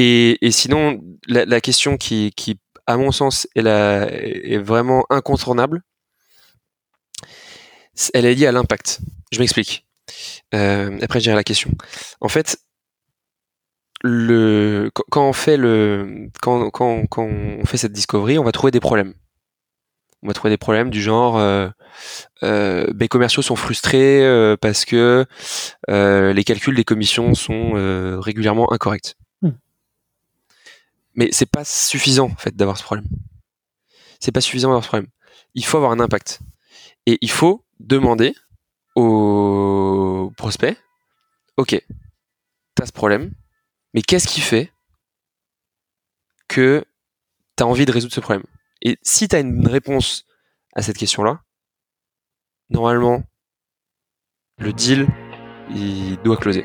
Et, sinon, la, question qui, qui, à mon sens, est, la, est vraiment incontournable, elle est liée à l'impact. Je m'explique. Euh, après, je dirai la question. En fait, le, quand on fait le, quand, quand, quand, on fait cette discovery, on va trouver des problèmes. On va trouver des problèmes du genre, euh, euh, mes commerciaux sont frustrés euh, parce que euh, les calculs des commissions sont euh, régulièrement incorrects. Mais c'est pas suffisant en fait d'avoir ce problème. C'est pas suffisant d'avoir ce problème. Il faut avoir un impact et il faut demander au prospect, ok, t'as ce problème, mais qu'est-ce qui fait que tu as envie de résoudre ce problème? Et si tu as une réponse à cette question-là, normalement, le deal, il doit closer.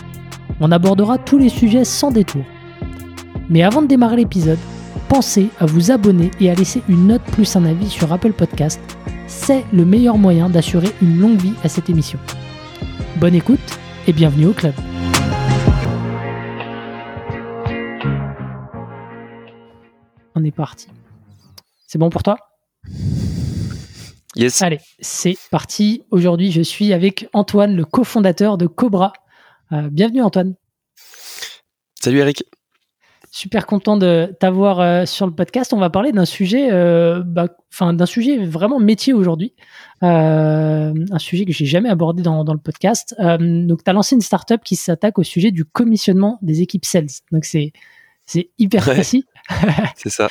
On abordera tous les sujets sans détour. Mais avant de démarrer l'épisode, pensez à vous abonner et à laisser une note plus un avis sur Apple Podcast. C'est le meilleur moyen d'assurer une longue vie à cette émission. Bonne écoute et bienvenue au club. On est parti. C'est bon pour toi? Yes. Allez, c'est parti. Aujourd'hui, je suis avec Antoine, le cofondateur de Cobra. Euh, bienvenue Antoine. Salut Eric super content de t'avoir euh, sur le podcast. On va parler d'un sujet, euh, bah, enfin d'un sujet vraiment métier aujourd'hui, un sujet que j'ai jamais abordé dans, dans le podcast. donc, tu as lancé une startup qui s'attaque au sujet du commissionnement des équipes sales. Donc, c'est c'est hyper précis. c'est ça.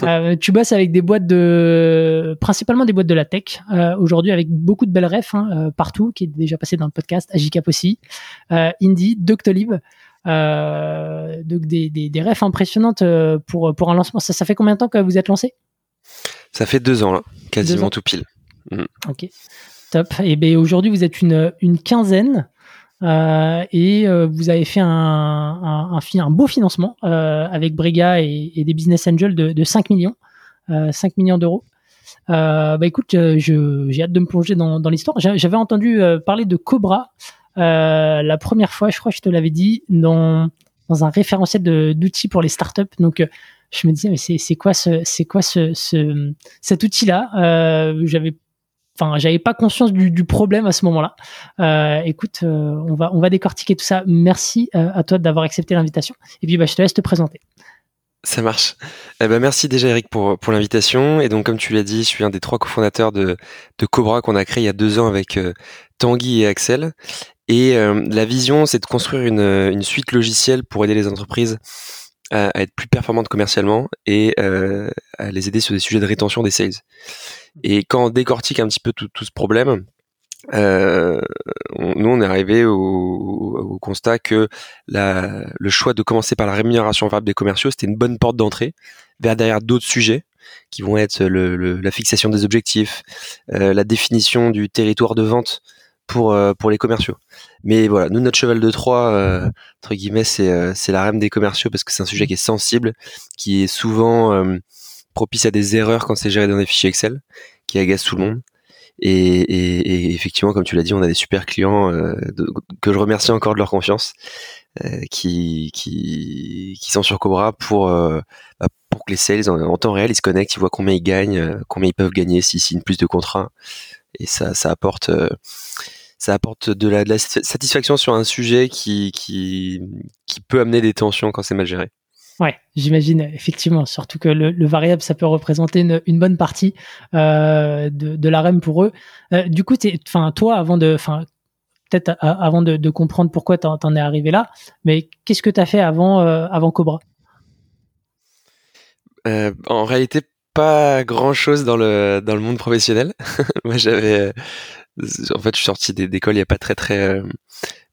tu bosses avec des boîtes de, principalement des boîtes de la tech. aujourd'hui, avec beaucoup de belles refs hein, partout, qui est déjà passé dans le podcast, Agicap aussi, Indie, Doctolib. Euh, donc des, des, refs impressionnantes euh, pour, pour un lancement. Ça, ça fait combien de temps que vous êtes lancé? Ça fait deux ans, là, quasiment tout pile. Mm. Ok, top. Et bien aujourd'hui, vous êtes une, une quinzaine. Euh, et vous avez fait un, un, un, beau financement avec Brega et, des business angels de, de 5 millions, 5 millions d'euros. bah écoute, j'ai hâte de me plonger dans, dans l'histoire. J'avais entendu parler de Cobra euh, la première fois, je crois que je te l'avais dit, dans, dans un référentiel d'outils pour les startups. Donc, euh, je me disais, mais c'est quoi, ce, c'est quoi ce, ce, cet outil-là? Euh, J'avais enfin j'avais pas conscience du, du, problème à ce moment-là. Euh, écoute, euh, on va on va décortiquer tout ça. Merci à toi d'avoir accepté l'invitation. Et puis bah, je te laisse te présenter. Ça marche. Eh ben, merci déjà Eric pour, pour l'invitation. Et donc comme tu l'as dit, je suis un des trois cofondateurs de, de Cobra qu'on a créé il y a deux ans avec Tanguy et Axel. Et euh, la vision, c'est de construire une, une, suite logicielle pour aider les entreprises à, être plus performantes commercialement et euh, à les aider sur des sujets de rétention des sales. Et quand on décortique un petit peu tout, tout ce problème, euh, nous, on est arrivé au, au, constat que la, le choix de commencer par la rémunération variable des commerciaux, c'était une bonne porte d'entrée vers derrière d'autres sujets qui vont être le, le, la fixation des objectifs, euh, la définition du territoire de vente pour euh, pour les commerciaux. Mais voilà, nous notre cheval de Troie euh, entre guillemets c'est euh, c'est la reine des commerciaux parce que c'est un sujet qui est sensible, qui est souvent propice à des erreurs quand c'est géré dans des fichiers Excel, qui agace tout le monde. Et, et, et effectivement, comme tu l'as dit, on a des super clients que je remercie encore de leur confiance, qui, qui qui sont sur Cobra pour bah, pour que les sales en, temps réel ils se connectent, ils voient combien ils gagnent, combien ils peuvent gagner s'ils signent plus de contrats, et ça ça apporte ça apporte de la, de la, satisfaction sur un sujet qui, qui, qui peut amener des tensions quand c'est mal géré. Ouais, j'imagine effectivement, surtout que le, le, variable, ça peut représenter une, une bonne partie euh, de, de la REM pour eux. Euh, du coup, enfin, toi, avant de, enfin, peut-être avant de, de, comprendre pourquoi tu en, es arrivé là, mais qu'est-ce que tu as fait avant, euh, avant Cobra? Euh, En réalité, pas grand chose dans le dans le monde professionnel. Moi, j'avais, en fait, je suis sorti d'école il y a pas très très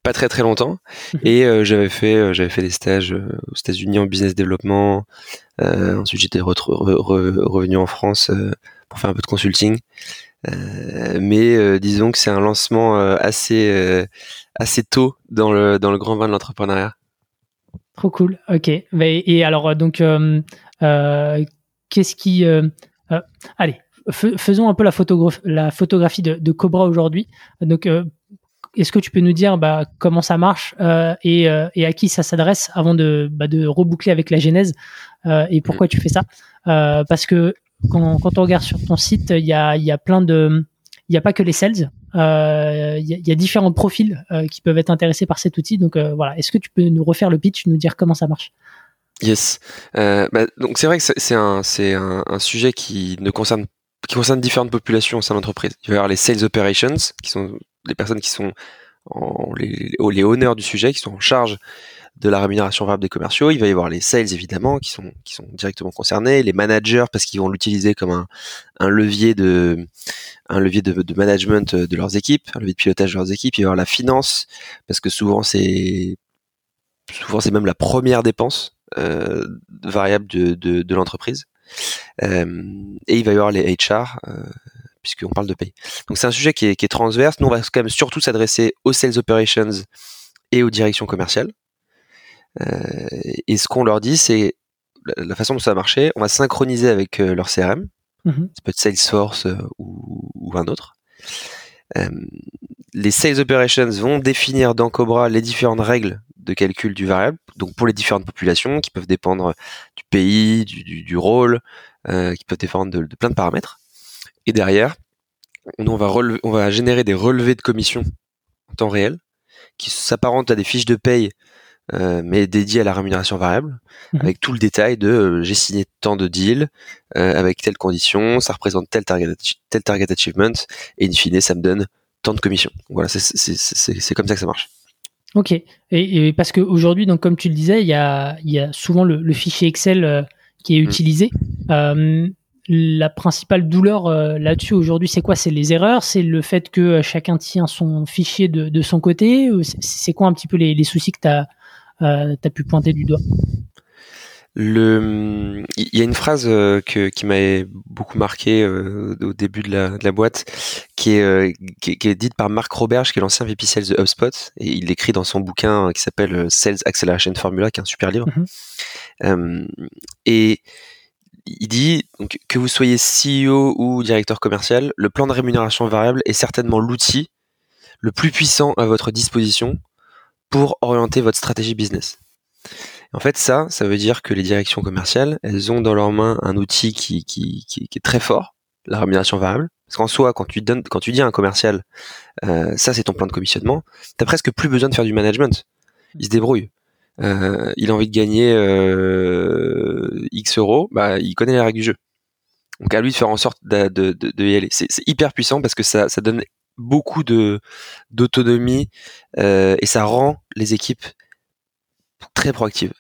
pas très très longtemps mhm. et j'avais fait j'avais fait des stages aux États-Unis en business développement. ensuite, j'étais revenu en France pour faire un peu de consulting. Euh, mais euh, disons que c'est un lancement euh, assez assez tôt dans le dans le grand bain de l'entrepreneuriat. Trop cool. Ok. Et alors donc qu'est-ce qui allez faisons un peu la, photographie, la photographie de, Cobra aujourd'hui. Donc, est-ce que tu peux nous dire bah, comment ça marche et, et, à qui ça s'adresse avant de, bah, de reboucler avec la genèse et pourquoi mm. tu fais ça Parce que quand, quand, on regarde sur ton site, il y a, y a plein de, il n'y a pas que les sales. Euh, il y, y, a différents profils euh, qui peuvent être intéressés par cet outil. Donc euh, voilà, est-ce que tu peux nous refaire le pitch, nous dire comment ça marche? Yes. Euh, bah, donc c'est vrai que c'est un, un, un, sujet qui ne concerne qui concerne différentes populations au sein de l'entreprise. Il va y avoir les sales operations, qui sont les personnes qui sont en, les, les honneurs du sujet, qui sont en charge de la rémunération variable des commerciaux. Il va y avoir les sales évidemment qui sont qui sont directement concernés, les managers parce qu'ils vont l'utiliser comme un, un levier de un levier de, de, management de leurs équipes, un levier de pilotage de leurs équipes. Il va y avoir la finance parce que souvent c'est souvent c'est même la première dépense euh, variable de, de, de l'entreprise. Euh, et il va y avoir les HR euh, puisqu'on parle de paye. Donc c'est un sujet qui est, qui est transverse. Nous on va quand même surtout s'adresser aux sales operations et aux directions commerciales. Euh, et ce qu'on leur dit, c'est la façon dont ça va marcher, on va synchroniser avec euh, leur CRM, mhm. ça peut être Salesforce euh, ou, un autre. Les sales operations vont définir dans Cobra les différentes règles de calcul du variable, donc pour les différentes populations qui peuvent dépendre du pays, du, rôle, qui peuvent dépendre de, plein de paramètres. Et derrière, on, va on va générer des relevés de commission en temps réel qui s'apparentent à des fiches de paye euh, mais dédié à la rémunération variable, mhm. avec tout le détail de euh, j'ai signé tant de deals euh, avec telles conditions, ça représente tel target, tel target achievement, et in fine, ça me donne tant de commissions. Voilà, c'est comme ça que ça marche. Ok, et, parce qu'aujourd'hui, donc comme tu le disais, il y a, y a souvent le, fichier Excel qui est mm. utilisé. la principale douleur là-dessus aujourd'hui, c'est quoi? C'est les erreurs? C'est le fait que chacun tient son fichier de, de son côté? C'est quoi un petit peu les, les soucis que tu as euh, tu as pu pointer du doigt? Le, il y a une phrase euh, que, qui m'avait beaucoup marqué euh, au début de la, de la boîte, qui est, qui, est dite par Marc Roberge, qui est l'ancien VP Sales de HubSpot, et il l'écrit dans son bouquin qui s'appelle Sales Acceleration Formula, qui est un super livre. Mhm. et il dit donc, que vous soyez CEO ou directeur commercial, le plan de rémunération variable est certainement l'outil le plus puissant à votre disposition pour orienter votre stratégie business. En fait, ça, ça veut dire que les directions commerciales, elles ont dans leurs mains un outil qui, qui, qui, est très fort, la rémunération variable. Parce qu'en soi, quand tu donnes, quand tu dis à un commercial, euh, ça c'est ton plan de commissionnement, t'as presque plus besoin de faire du management. Il se débrouille. Euh, il a envie de gagner euh, X euros, bah il connaît les règles du jeu. Donc à lui de faire en sorte de, de, y aller. C'est hyper puissant parce que ça, ça donne beaucoup d'autonomie euh, et ça rend les équipes très proactives.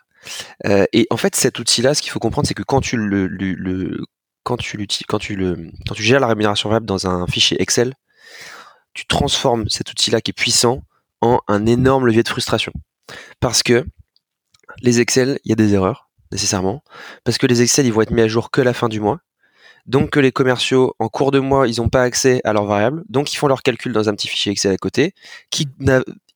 Euh, et en fait, cet outil-là, ce qu'il faut comprendre, c'est que quand tu l'utilises, quand tu gères la rémunération variable dans un fichier Excel, tu transformes cet outil-là qui est puissant en un énorme levier de frustration. Parce que les Excel, il y a des erreurs nécessairement, parce que les Excel, ils vont être mis à jour que la fin du mois donc que les commerciaux en cours de mois ils n'ont pas accès à leurs variables, donc ils font leurs calculs dans un petit fichier Excel à côté,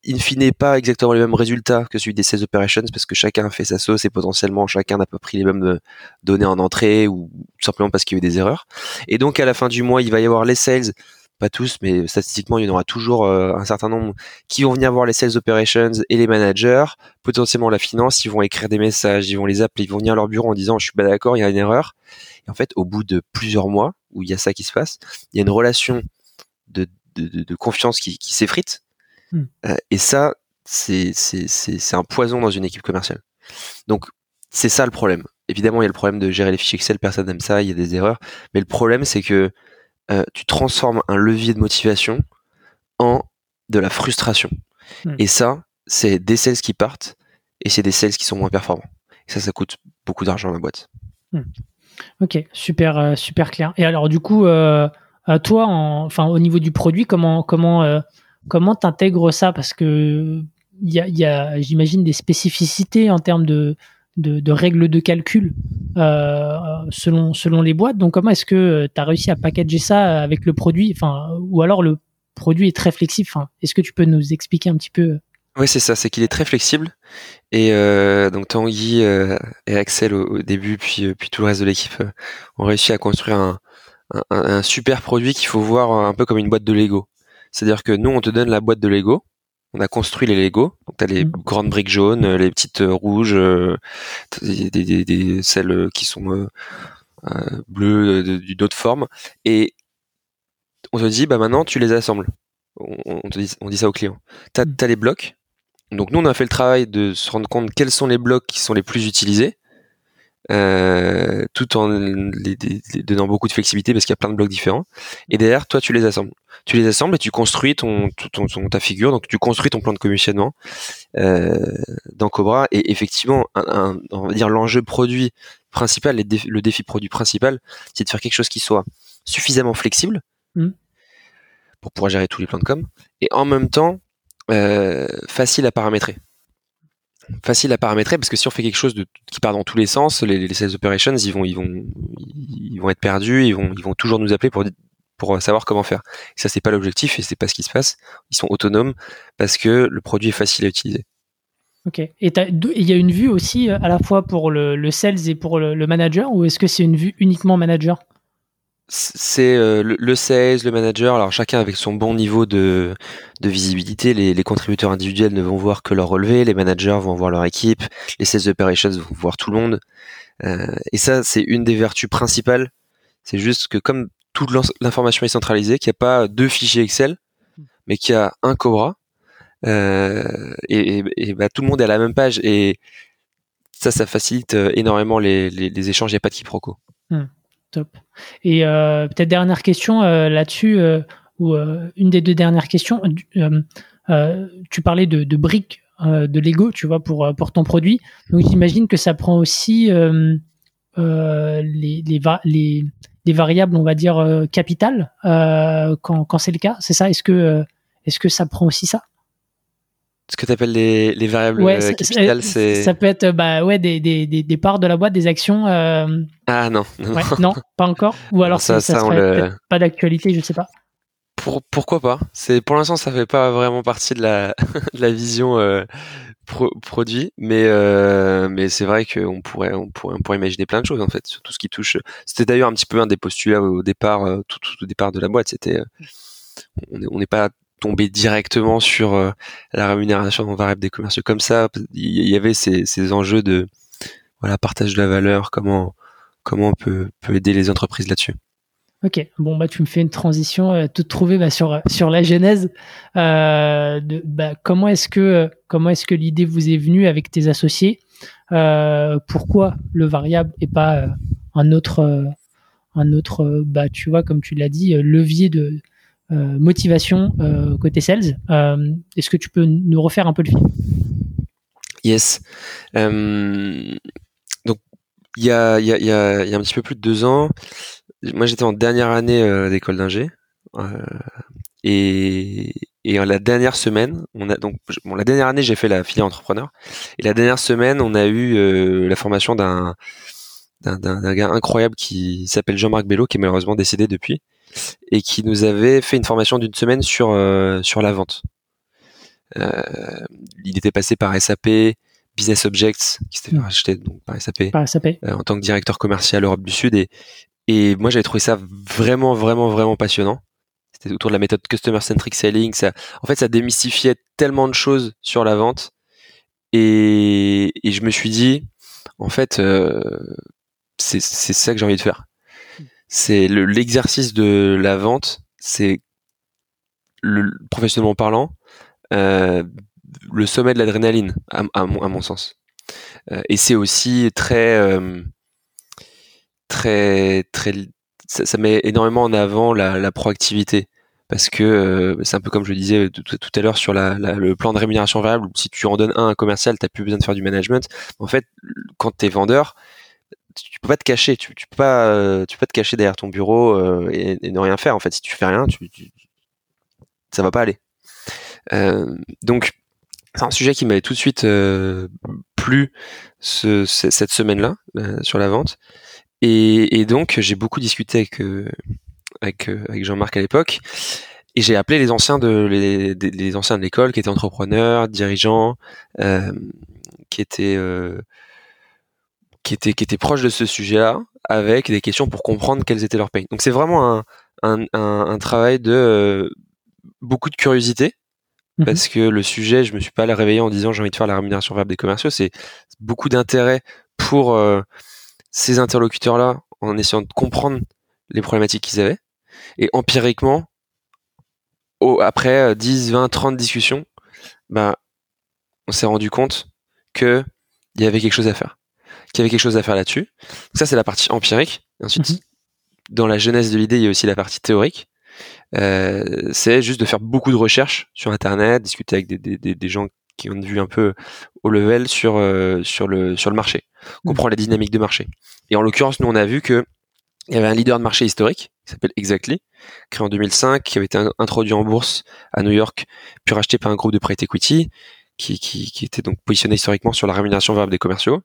in fine pas exactement les mêmes résultats que celui des sales operations parce que chacun fait sa sauce et potentiellement chacun n'a pas pris les mêmes euh, données en entrée ou simplement parce qu'il y a eu des erreurs. Et donc à la fin du mois, il va y avoir les sales pas tous, mais statistiquement, il y en aura toujours euh, un certain nombre qui vont venir voir les sales operations et les managers, potentiellement la finance, ils vont écrire des messages, ils vont les appeler, ils vont venir à leur bureau en disant je suis pas d'accord, il y a une erreur. Et en fait, au bout de plusieurs mois où il y a ça qui se passe, il y a une relation de, de, de confiance qui, qui s'effrite. Hmm. Euh, et ça, c'est un poison dans une équipe commerciale. Donc, c'est ça le problème. Évidemment, il y a le problème de gérer les fichiers Excel, personne n'aime ça, il y a des erreurs. Mais le problème, c'est que euh, tu transformes un levier de motivation en de la frustration. Hmm. Et ça, c'est des sales qui partent et c'est des sales qui sont moins performants. Et ça, ça coûte beaucoup d'argent à la boîte. Hmm. Ok, super, super clair. Et alors du coup, toi, enfin au niveau du produit, comment comment comment t'intègres ça? Parce que il y a, j'imagine, des spécificités en termes de, règles de calcul euh, selon, les boîtes. Donc, comment est-ce que tu as réussi à packager ça avec le produit? Enfin, Ou alors le produit est très flexible Est-ce que tu peux nous expliquer un petit peu oui, c'est ça, c'est qu'il est très flexible. Et euh, donc Tanguy euh, et Axel au, début, puis, tout le reste de l'équipe ont réussi à construire un, un super produit qu'il faut voir un peu comme une boîte de Lego. C'est-à-dire que nous, on te donne la boîte de Lego, on a construit les Lego. Donc t'as les mmh. grandes briques jaunes, les petites euh, rouges, euh, des, celles qui sont euh, bleues d'une autre forme. Et on te dit bah maintenant tu les assembles. On, te dit, on dit ça aux clients. T'as mmh. as les blocs. Donc nous on a fait le travail de se rendre compte quels sont les blocs qui sont les plus utilisés. Tout en les, donnant beaucoup de flexibilité parce qu'il y a plein de blocs différents. Et derrière, toi, tu les assembles tu les assembles et tu construis ton, ton, ta figure, donc tu construis ton plan de commissionnement euh, dans Cobra. Et effectivement, un, on va dire l'enjeu produit principal, le défi produit principal, c'est de faire quelque chose qui soit suffisamment flexible mmh. pour pouvoir gérer tous les plans de com, et en même temps euh, facile à paramétrer facile à paramétrer parce que si on fait quelque chose qui part dans tous les sens, les, les sales operations ils vont ils vont ils vont être perdus, ils vont ils vont toujours nous appeler pour pour savoir comment faire. Et ça, c'est pas l'objectif et c'est pas ce qui se passe. Ils sont autonomes parce que le produit est facile à utiliser. Ok. Et il y a une vue aussi euh, à la fois pour le, sales et pour le, manager ou est-ce que c'est une vue uniquement manager? C'est euh, le, sales, le manager, alors chacun avec son bon niveau de, de visibilité. Les, contributeurs individuels ne vont voir que leur relevé, les managers vont voir leur équipe, les sales operations vont voir tout le monde. Euh, et ça, c'est une des vertus principales. C'est juste que comme toute l'information est centralisée, qu'il n'y a pas deux fichiers Excel, mais qu'il y a un Cobra. Euh, et, bah, tout le monde est à la même page et ça, ça facilite euh, énormément les, échanges. Il n'y a pas de quiproquo. Hmm, top. Et euh, peut-être dernière question là-dessus, ou une des deux dernières questions. tu parlais de, briques de Lego, tu vois, pour, pour ton produit. Donc j'imagine que ça prend aussi les, les, variables, on va dire, euh, capitales euh, quand, quand c'est le cas C'est ça? Est-ce que, euh, est-ce que ça prend aussi ça? Ce que tu appelles les, les variables capitales, c'est. Ça peut être bah, ouais, des, des, des, parts de la boîte, des actions. Ah non. Non, non, pas encore. Ou alors ça, ça, serait pas d'actualité, je sais pas. Pour, pourquoi pas? C'est Pour l'instant, ça fait pas vraiment partie de la, de la vision produit, mais euh, mais c'est vrai qu'on pourrait on pourrait on pourrait imaginer plein de choses en fait sur tout ce qui touche. C'était d'ailleurs un petit peu un des postulats au départ, euh, tout, au départ de la boîte. C'était euh, on n'est pas tombé directement sur la rémunération variable des commerciaux comme ça. Il y avait ces, enjeux de partage de la valeur, comment comment on peut aider les entreprises là-dessus. Ok, bon bah tu me fais une transition euh, toute trouvée bah, sur sur la genèse. Euh, bah, comment est-ce que l'idée vous est venue avec tes associés? Euh, Pourquoi le variable et pas euh, un autre euh, un autre bah tu vois comme tu l'as dit levier de motivation côté sales. est-ce que tu peux nous refaire un peu le film? Yes. donc il y a, un petit peu plus de deux ans, moi j'étais en dernière année euh, d'école d'ingé euh, et et la dernière semaine, donc la dernière année j'ai fait la filière entrepreneur et la dernière semaine on a eu euh, la formation d'un gars incroyable qui s'appelle Jean-Marc Bello qui est malheureusement décédé depuis et qui nous avait fait une formation d'une semaine sur sur la vente. il était passé par SAP, Business Objects, qui s'était racheté donc par SAP, par SAP. en tant que directeur commercial Europe du Sud et et moi, j'avais trouvé ça vraiment, vraiment, vraiment passionnant. C'était autour de la méthode Customer Centric Selling. Ça, en fait, ça démystifiait tellement de choses sur la vente. Et, et je me suis dit, en fait, euh, c'est ça que j'ai envie de faire. C'est l'exercice de la vente, c'est professionnellement parlant, euh, le sommet de l'adrénaline, à, à, mon, sens. Euh, et c'est aussi très euh, très très ça, met énormément en avant la, proactivité parce que euh, c'est un peu comme je le disais tout, à l'heure sur la, le plan de rémunération variable si tu en donnes un, un commercial t'as plus besoin de faire du management en fait quand t'es vendeur tu peux pas te cacher, tu, peux pas, tu peux pas te cacher derrière ton bureau et, ne rien faire. En fait, si tu fais rien, tu, tu ça va pas aller. donc c'est un sujet qui m'avait tout de suite plu ce, cette semaine-là sur la vente. Et, donc j'ai beaucoup discuté avec avec, Jean-Marc à l'époque et j'ai appelé les anciens de les, anciens de l'école qui étaient entrepreneurs, dirigeants, euh, qui étaient euh, qui étaient qui étaient proches de ce sujet-là, avec des questions pour comprendre quels étaient leurs pays. Donc c'est vraiment un, un, un, travail de euh, beaucoup de curiosité, mhm. parce que le sujet, je me suis pas réveillé en disant j'ai envie de faire la rémunération variable des commerciaux, c'est beaucoup d'intérêt pour euh, ces interlocuteurs-là en essayant de comprendre les problématiques qu'ils avaient. Et empiriquement, après 10, 20, 30 discussions, bah, on s'est rendu compte que il y avait quelque chose à faire, qu'il y avait quelque chose à faire là-dessus. Ça, c'est la partie empirique. ensuite, mhm. dans la jeunesse de l'idée, il y a aussi la partie théorique. Euh, c'est juste de faire beaucoup de recherches sur Internet, discuter avec des, des, des, gens qui ont une vue un peu au level sur euh, sur le sur le marché, mhm. comprendre les dynamiques de marché. Et en l'occurrence, nous, on a vu que il y avait un leader de marché historique qui s'appelle Exactly, créé en 2005, qui avait été introduit en bourse à New York, puis racheté par un groupe de private equity, qui, qui, qui était donc positionné historiquement sur la rémunération variable des commerciaux,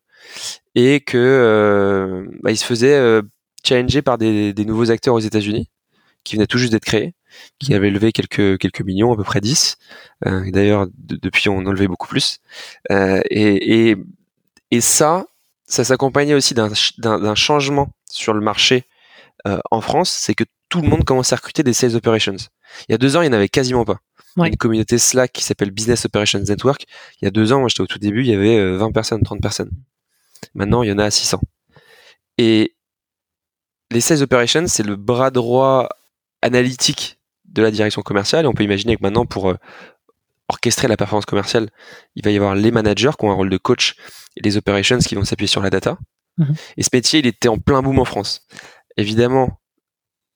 et que euh, bah, il se faisait euh, challenger par des, des, nouveaux acteurs aux États-Unis, qui venaient tout juste d'être créés, qui avaient levé quelques quelques millions, à peu près 10. Euh, D'ailleurs, depuis, on en levait beaucoup plus. Euh, et, et, et ça, ça s'accompagnait aussi d'un changement sur le marché euh, en France, c'est que tout le monde commence à recruter des sales operations. Il y a deux ans, il n'y en avait quasiment pas. Une communauté Slack qui s'appelle Business Operations Network. Il y a deux ans, moi j'étais au tout début, il y avait 20 euh, personnes, 30 personnes. Maintenant, il y en a 600. Et les sales operations, c'est le bras droit analytique de la direction commerciale. Et on peut imaginer que maintenant, pour euh, orchestrer la performance commerciale, il va y avoir les managers qui ont un rôle de coach et les operations qui vont s'appuyer sur la data. Mhm. Et ce métier, il était en plein boom en France évidemment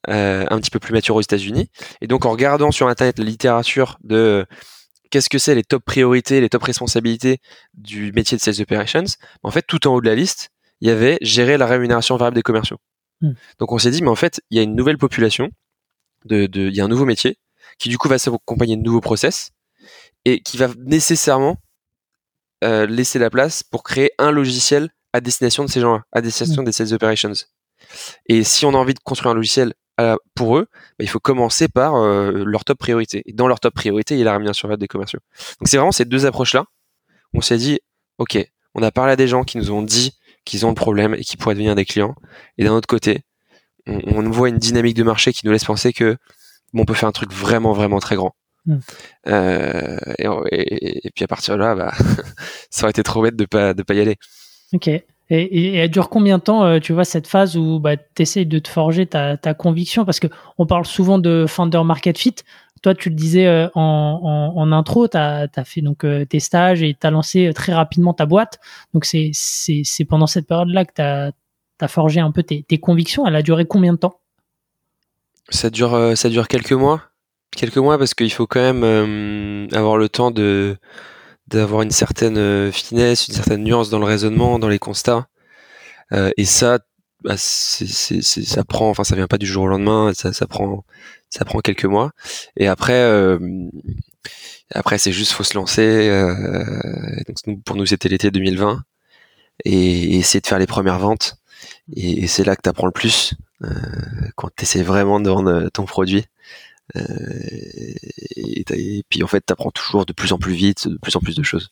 euh, un petit peu plus mature aux États-Unis. Et donc en regardant sur Internet la littérature de qu'est-ce que c'est les top priorités, les top responsabilités du métier de sales operations, en fait tout en haut de la liste, il y avait gérer la rémunération variable des commerciaux. Hmm. Donc on s'est dit mais en fait il y a une nouvelle population, de, de, il y a un nouveau métier qui du coup va s'accompagner de nouveaux process et qui va nécessairement euh, laisser la place pour créer un logiciel à destination de ces gens-là, à destination hmm. des sales operations. Et si on a envie de construire un logiciel euh, pour eux, bah, il faut commencer par euh, leur top priorité. Et dans leur top priorité, il y a la rémunération des commerciaux. Donc c'est vraiment ces deux approches-là. On s'est dit, ok, on a parlé à des gens qui nous ont dit qu'ils ont le problème et qui pourraient devenir des clients. Et d'un autre côté, on, on, voit une dynamique de marché qui nous laisse penser que bon, on peut faire un truc vraiment, vraiment très grand. Hmm. Euh, et, et, puis à partir de là, bah, ça aurait été trop bête de pas de pas y aller. Ok. Et, elle dure combien de temps, euh, tu vois, cette phase où bah, tu essayes de te forger ta, conviction? Parce qu'on parle souvent de founder market fit. Toi, tu le disais euh, en, intro, tu as, fait donc euh, tes stages et tu as lancé très rapidement ta boîte. Donc, c'est pendant cette période-là que tu as, forgé un peu tes, tes, convictions. Elle a duré combien de temps? Ça dure, ça dure quelques mois. Quelques mois parce qu'il faut quand même avoir le temps de d'avoir une certaine euh, finesse, une certaine nuance dans le raisonnement, dans les constats. Euh, et ça, bah, ça prend, enfin, ça vient pas du jour au lendemain. Ça, prend, ça prend quelques mois. Et après, euh, après, c'est juste faut se lancer. Euh, donc pour nous, c'était l'été 2020 et, essayer de faire les premières ventes. Et, c'est là que tu le plus quand tu essaies vraiment de vendre ton produit. Euh, et, puis en fait, tu apprends toujours de plus en plus vite, de plus en plus de choses.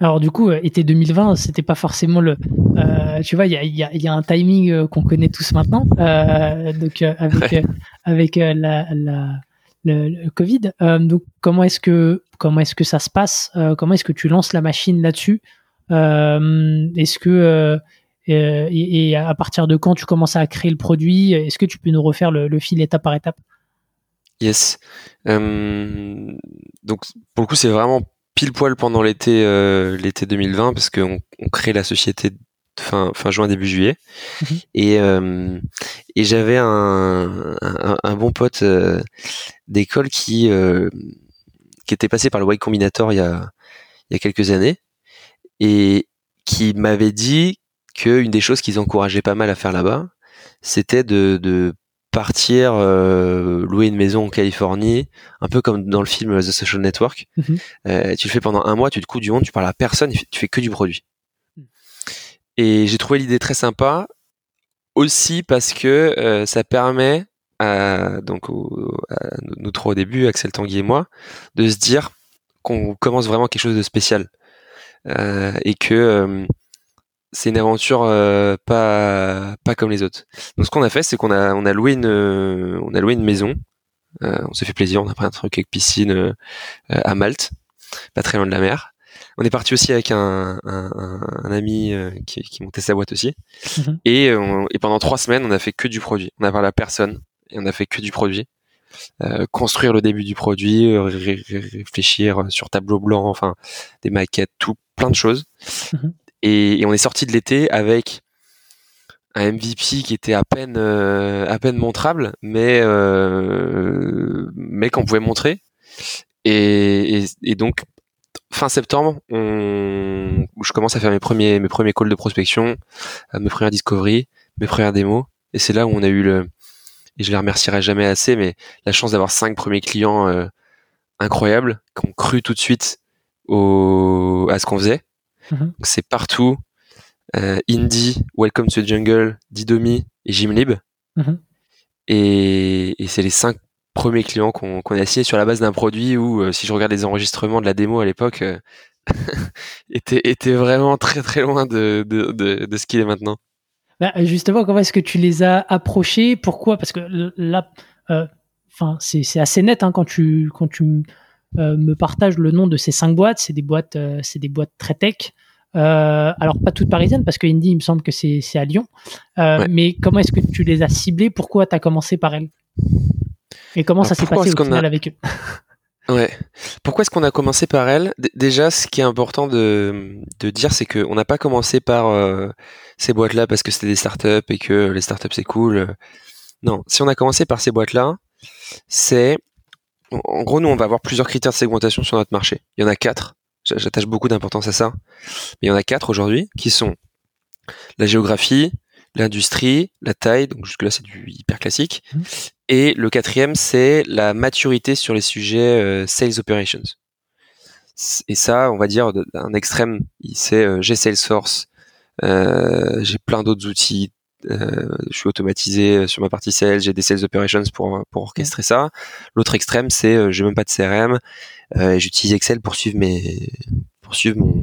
Alors du coup, euh, été 2020, c'était pas forcément le. Euh, tu vois, il y a, y, a, y a, un timing qu'on connaît tous maintenant, euh, donc avec avec la, la le, Covid. donc comment est-ce que comment est-ce que ça se passe Comment est-ce que tu lances la machine là-dessus Est-ce que et, et, à partir de quand tu commences à créer le produit Est-ce que tu peux nous refaire le, le fil étape par étape? Yes. Euh, donc pour le coup, c'est vraiment pile poil pendant l'été euh, l'été 2020 parce qu'on on crée la société fin fin juin début juillet mhm. et euh, et j'avais un, un, bon pote d'école qui qui était passé par le Y Combinator il y a il y a quelques années et qui m'avait dit qu'une des choses qu'ils encourageaient pas mal à faire là-bas, c'était de, de partir euh, louer une maison en Californie, un peu comme dans le film The Social Network. Mhm. Euh, tu le fais pendant un mois, tu te coupes du monde, tu parles à personne, tu fais que du produit. Et j'ai trouvé l'idée très sympa aussi parce que euh, ça permet à, donc à nous trois au début, Axel Tanguy et moi, de se dire qu'on commence vraiment quelque chose de spécial euh, et que euh, c'est une aventure euh, pas pas comme les autres. Donc ce qu'on a fait, c'est qu'on a on a loué une on a loué une maison. on s'est fait plaisir, on a pris un truc avec piscine à Malte, pas très loin de la mer. On est parti aussi avec un, un, un ami qui, qui, montait sa boîte aussi. Mhm. Et, et pendant trois semaines, on a fait que du produit. On a parlé à personne et on a fait que du produit. Euh, construire le début du produit, ré réfléchir sur tableau blanc, enfin des maquettes, tout plein de choses. Mhm. Et, on est sorti de l'été avec un MVP qui était à peine euh, à peine montrable, mais euh, mais qu'on pouvait montrer. Et, donc fin septembre, on, je commence à faire mes premiers mes premiers calls de prospection, euh, mes premières discoveries, mes premières démos. Et c'est là où on a eu le et je les remercierai jamais assez, mais la chance d'avoir cinq premiers clients euh, incroyables qui ont cru tout de suite au, à ce qu'on faisait. Mhm. C'est partout. Euh, Indie, Welcome to the Jungle, Didomi et Gymlib. Mhm. Et, et c'est les cinq premiers clients qu'on a signés sur la base d'un produit où, euh, si je regarde les enregistrements de la démo à l'époque, euh, était, était vraiment très très loin de, de, de, de ce qu'il est maintenant. Bah, justement, comment est-ce que tu les as approchés? Pourquoi? Parce que là, euh, c'est assez net hein, quand tu quand tu me partages le nom de ces cinq boîtes. C'est des boîtes, euh, c'est des boîtes très tech. Euh, alors pas toutes parisiennes parce que Indie, il me semble que c'est à Lyon. Euh, Ouais. Mais comment est-ce que tu les as ciblées? Pourquoi tu as commencé par elles? Et comment Alors, ça s'est passé au final a- avec eux? Ouais. Pourquoi est-ce qu'on a commencé par elle D- Déjà, ce qui est important de, de dire, c'est qu'on n'a pas commencé par euh, ces boîtes-là parce que c'était des startups et que les startups c'est cool. Non, si on a commencé par ces boîtes-là, c'est en- gros nous on va avoir plusieurs critères de segmentation sur notre marché. Il y en a quatre. J'a- J'attache beaucoup d'importance à ça. Mais il y en a quatre aujourd'hui qui sont la géographie, l'industrie, la taille. Donc jusque là c'est du hyper classique. Mhm. Et le quatrième, c'est la maturité sur les sujets euh, sales operations. Et ça, on va dire d'un extrême, il- c'est euh, j'ai Salesforce, euh, j'ai plein d'autres outils, je suis automatisé euh, sur ma partie sales, j'ai des sales operations pour pour orchestrer ça. L'autre extrême, c'est euh, j'ai même pas de CRM, euh, j'utilise Excel pour suivre mes pour suivre mon,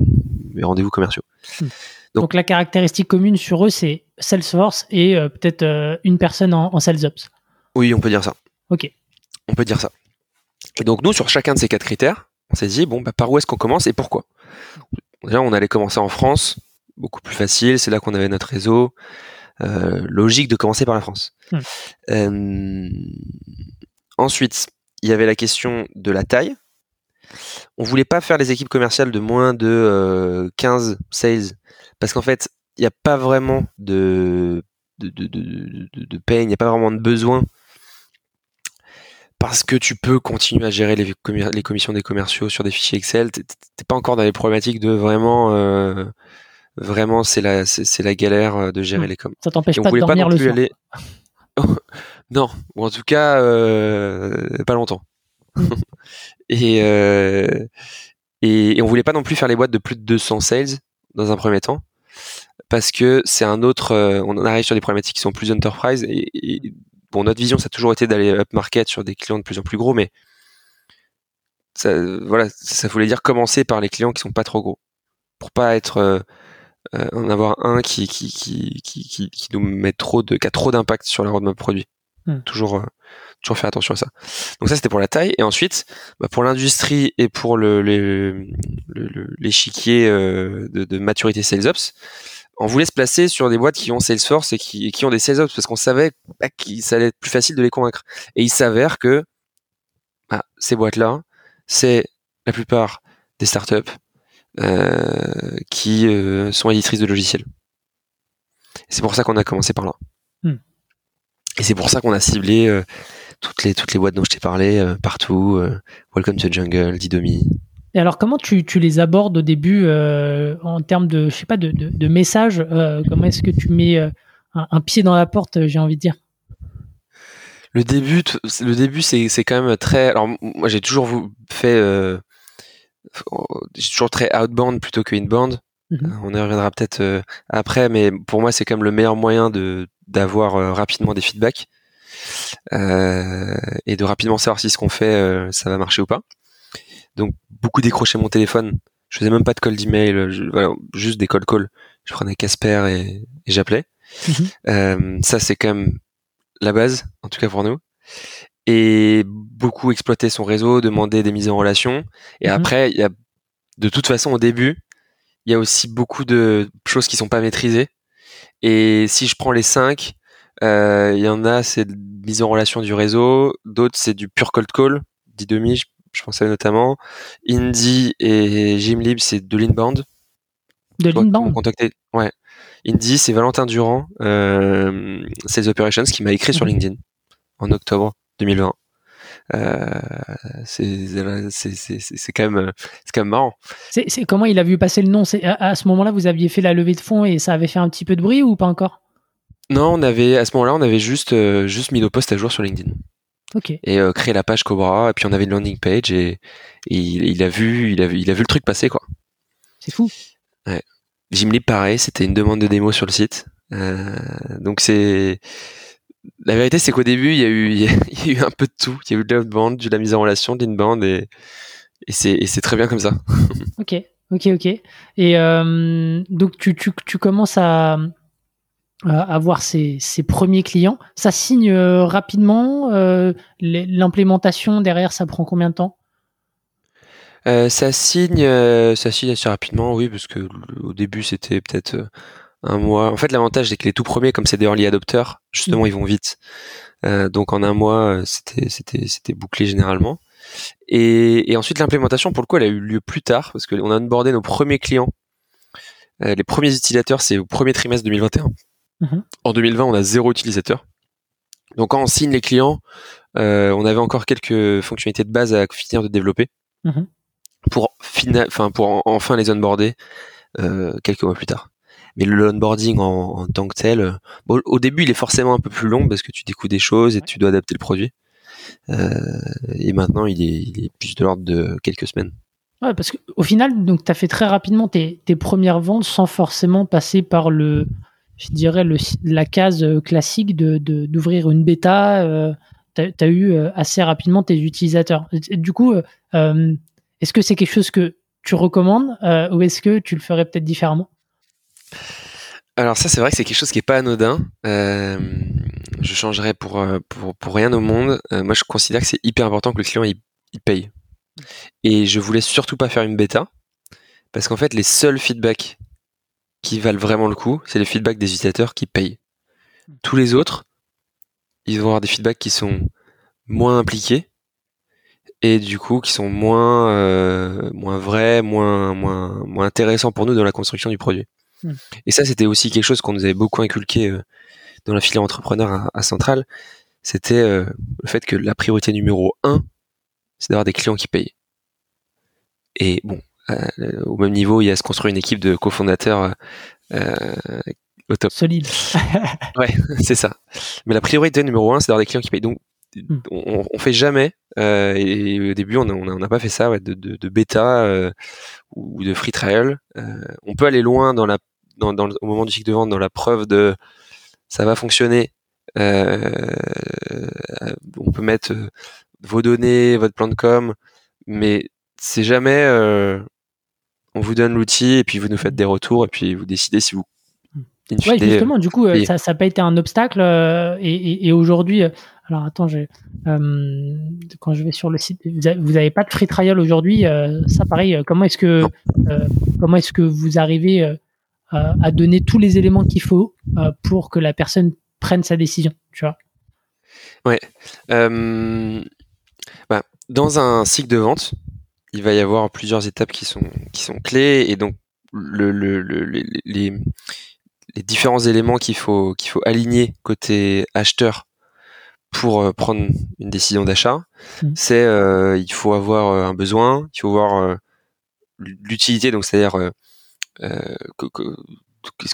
mes rendez-vous commerciaux. Donc- Donc la caractéristique commune sur eux, c'est Salesforce et euh, peut-être euh, une personne en, en Sales Ops. Oui, on peut dire ça. Ok. On peut dire ça. Et donc nous, sur chacun de ces quatre critères, on s'est dit, bon, bah, par où est-ce qu'on commence et pourquoi? Déjà, on allait commencer en France, beaucoup plus facile, c'est là qu'on avait notre réseau. Euh, logique de commencer par la France. Hmm. Euh, ensuite, il y avait la question de la taille. On voulait pas faire les équipes commerciales de moins de euh, 15 sales, parce qu'en fait, il n'y a pas vraiment de, de, de, de, de, de pain, il n'y a pas vraiment de besoin parce que tu peux continuer à gérer les, commi- les commissions des commerciaux sur des fichiers Excel. T'es t'es pas encore dans les problématiques de vraiment, euh, vraiment c'est la c'est la galère euh, de gérer Mm. les coms. Ça t'empêche pas de voulait pas dormir non le plus soir. aller. non, ou en tout cas euh, pas longtemps. Mm. et, euh, et et on voulait pas non plus faire les boîtes de plus de 200 sales dans un premier temps parce que c'est un autre. on en arrive sur des problématiques qui sont plus enterprise et, et bon notre vision ça a toujours été d'aller up market sur des clients de plus en plus gros, mais ça, voilà, ça voulait dire commencer par les clients qui sont pas trop gros pour pas être en avoir un qui qui, qui qui qui nous met trop de qui a trop d'impact sur la roadmap produit. Hmm. Toujours euh, toujours faire attention à ça. Donc ça c'était pour la taille et ensuite bah, pour l'industrie et pour le le- le- le- l'échiquier euh, de, de maturité sales ops, on voulait se placer sur des boîtes qui ont Salesforce et qui, et qui ont des sales ops parce qu'on savait bah, que ça allait être plus facile de les convaincre. Et il s'avère que bah, ces boîtes-là, c'est la plupart des startups euh, qui euh, sont éditrices de logiciels. C'est pour ça qu'on a commencé par là. Hmm. Et c'est pour ça qu'on a ciblé euh, toutes les toutes les boîtes dont je t'ai parlé euh, partout. euh, Welcome to the Jungle, Didomi. Et alors, comment tu, les abordes au début en termes de, je sais pas, de, de, messages Comment est-ce que tu mets un, pied dans la porte, j'ai envie de dire? Le début, le début, c'est quand même très. Alors, moi, j'ai toujours fait, j'ai toujours très outbound plutôt que inbound. Mhm. On y reviendra peut-être après, mais pour moi, c'est quand même le meilleur moyen de d'avoir rapidement des feedbacks. Euh, et de rapidement savoir si ce qu'on fait, euh, ça va marcher ou pas. Donc beaucoup décrocher mon téléphone. Je faisais même pas de call d'email, voilà, juste des call calls. Je prenais Casper et, j'appelais. Mhm. Euh, ça c'est quand même la base, en tout cas pour nous. Et beaucoup exploiter son réseau, demander des mises en relation. Et mhm. après, il y a de toute façon au début, il y a aussi beaucoup de choses qui sont pas maîtrisées. Et si je prends les cinq, euh, il y en a, c'est mise en relation du réseau. D'autres, c'est du pure cold call. Didomi, je, je pensais notamment. Indie et Gymlib, c'est de l'inbound. De l'inbound contacté. Ouais. Indie, c'est Valentin Durand, euh, Sales Operations, qui m'a écrit sur mhm. LinkedIn en octobre 2020. Euh, c'est quand même c'est quand même marrant. C'est comment il a vu passer le nom? À, à ce moment-là, vous aviez fait la levée de fonds et ça avait fait un petit peu de bruit ou pas encore? Non, on avait à ce moment-là, on avait juste euh, juste mis nos posts à jour sur LinkedIn. Ok. Et euh, créé la page Cobra, et puis on avait une landing page et, il, a vu, il a vu, il a vu le truc passer quoi. C'est fou. Ouais. Gymlib pareil, c'était une demande de démo sur le site. Euh, donc c'est la vérité, c'est qu'au début, il y a eu, il y a, eu un peu de tout. Il y a eu de l'outbound, de la mise en relation, de l'inbound, et, et c'est très bien comme ça. ok, ok, ok. Et donc tu, tu, tu commences à, avoir ses, ses, premiers clients. Ça signe euh, rapidement. Euh, l'implémentation derrière, ça prend combien de temps? Euh, Ça signe, ça signe assez rapidement, oui, parce que au début c'était peut-être un mois. En fait, l'avantage c'est que les tout premiers, comme c'est des early adopters, justement, mmh. ils vont vite. donc en un mois, c'était c'était c'était bouclé généralement. Et, et ensuite l'implémentation, pour le coup, elle a eu lieu plus tard parce qu'on a onboardé nos premiers clients. les premiers utilisateurs, c'est au premier trimestre 2021. Mhm. En 2020, on a zéro utilisateur. Donc quand on signe les clients, euh, on avait encore quelques fonctionnalités de base à finir de développer mhm. pour, enfin, pour enfin les onboarder euh, quelques mois plus tard. Mais le onboarding en, tant que tel, au début, il est forcément un peu plus long parce que tu découvres des choses et tu dois adapter le produit. Euh, et maintenant, il est, il est plus de l'ordre de quelques semaines. Ouais, parce qu'au final, donc tu as fait très rapidement tes, tes, premières ventes sans forcément passer par le, je dirais, le, la case euh, classique de, d'ouvrir une bêta. Euh, tu as, eu euh, assez rapidement tes utilisateurs. du coup, est-ce que c'est quelque chose que tu recommandes ou est-ce que tu le ferais peut-être différemment? Alors ça, c'est vrai que c'est quelque chose qui est pas anodin. je changerais pour, pour, pour rien au monde. moi, je considère que c'est hyper important que le client il, paye. Et je voulais surtout pas faire une bêta parce qu'en fait, les seuls feedbacks qui valent vraiment le coup, c'est les feedbacks des utilisateurs qui payent. Tous les autres, ils vont avoir des feedbacks qui sont moins impliqués et du coup qui sont moins euh, vrais, moins intéressants pour nous dans la construction du produit. Hmm. Et ça, c'était aussi quelque chose qu'on nous avait beaucoup inculqué euh, dans la filière entrepreneur à, Centrale. C'était euh, le fait que la priorité numéro un, c'est d'avoir des clients qui payent. Et bon, euh, au même niveau, il y a se construire une équipe de cofondateurs au top. Solide. ouais, c'est ça. Mais la priorité numéro un, c'est d'avoir des clients qui payent. Donc, hmm. on, on, fait jamais, euh, et, au début, on n'a pas fait ça, ouais, de, de, de, bêta euh, ou de free trial. Euh, on peut aller loin dans la, dans, dans, au moment du cycle de vente, dans la preuve de ça va fonctionner. Euh, on peut mettre vos données, votre plan de com, mais c'est jamais on vous donne l'outil et puis vous nous faites des retours et puis vous décidez si vous. Ouais, justement, du coup, euh, ça n'a pas été un obstacle. Euh, et, aujourd'hui, euh, alors attends, quand je vais sur le site, vous n'avez pas de free trial aujourd'hui. ça, pareil, comment est-ce que, comment est-ce que vous arrivez à donner tous les éléments qu'il faut pour que la personne prenne sa décision tu vois Ouais. Bah, dans un cycle de vente, il va y avoir plusieurs étapes qui sont qui sont clés et donc le, le, le les, les différents éléments qu'il faut qu'il faut aligner côté acheteur pour euh, prendre une décision d'achat, mmh. c'est euh, il faut avoir euh, un besoin, il faut voir l'utilité, donc c'est-à-dire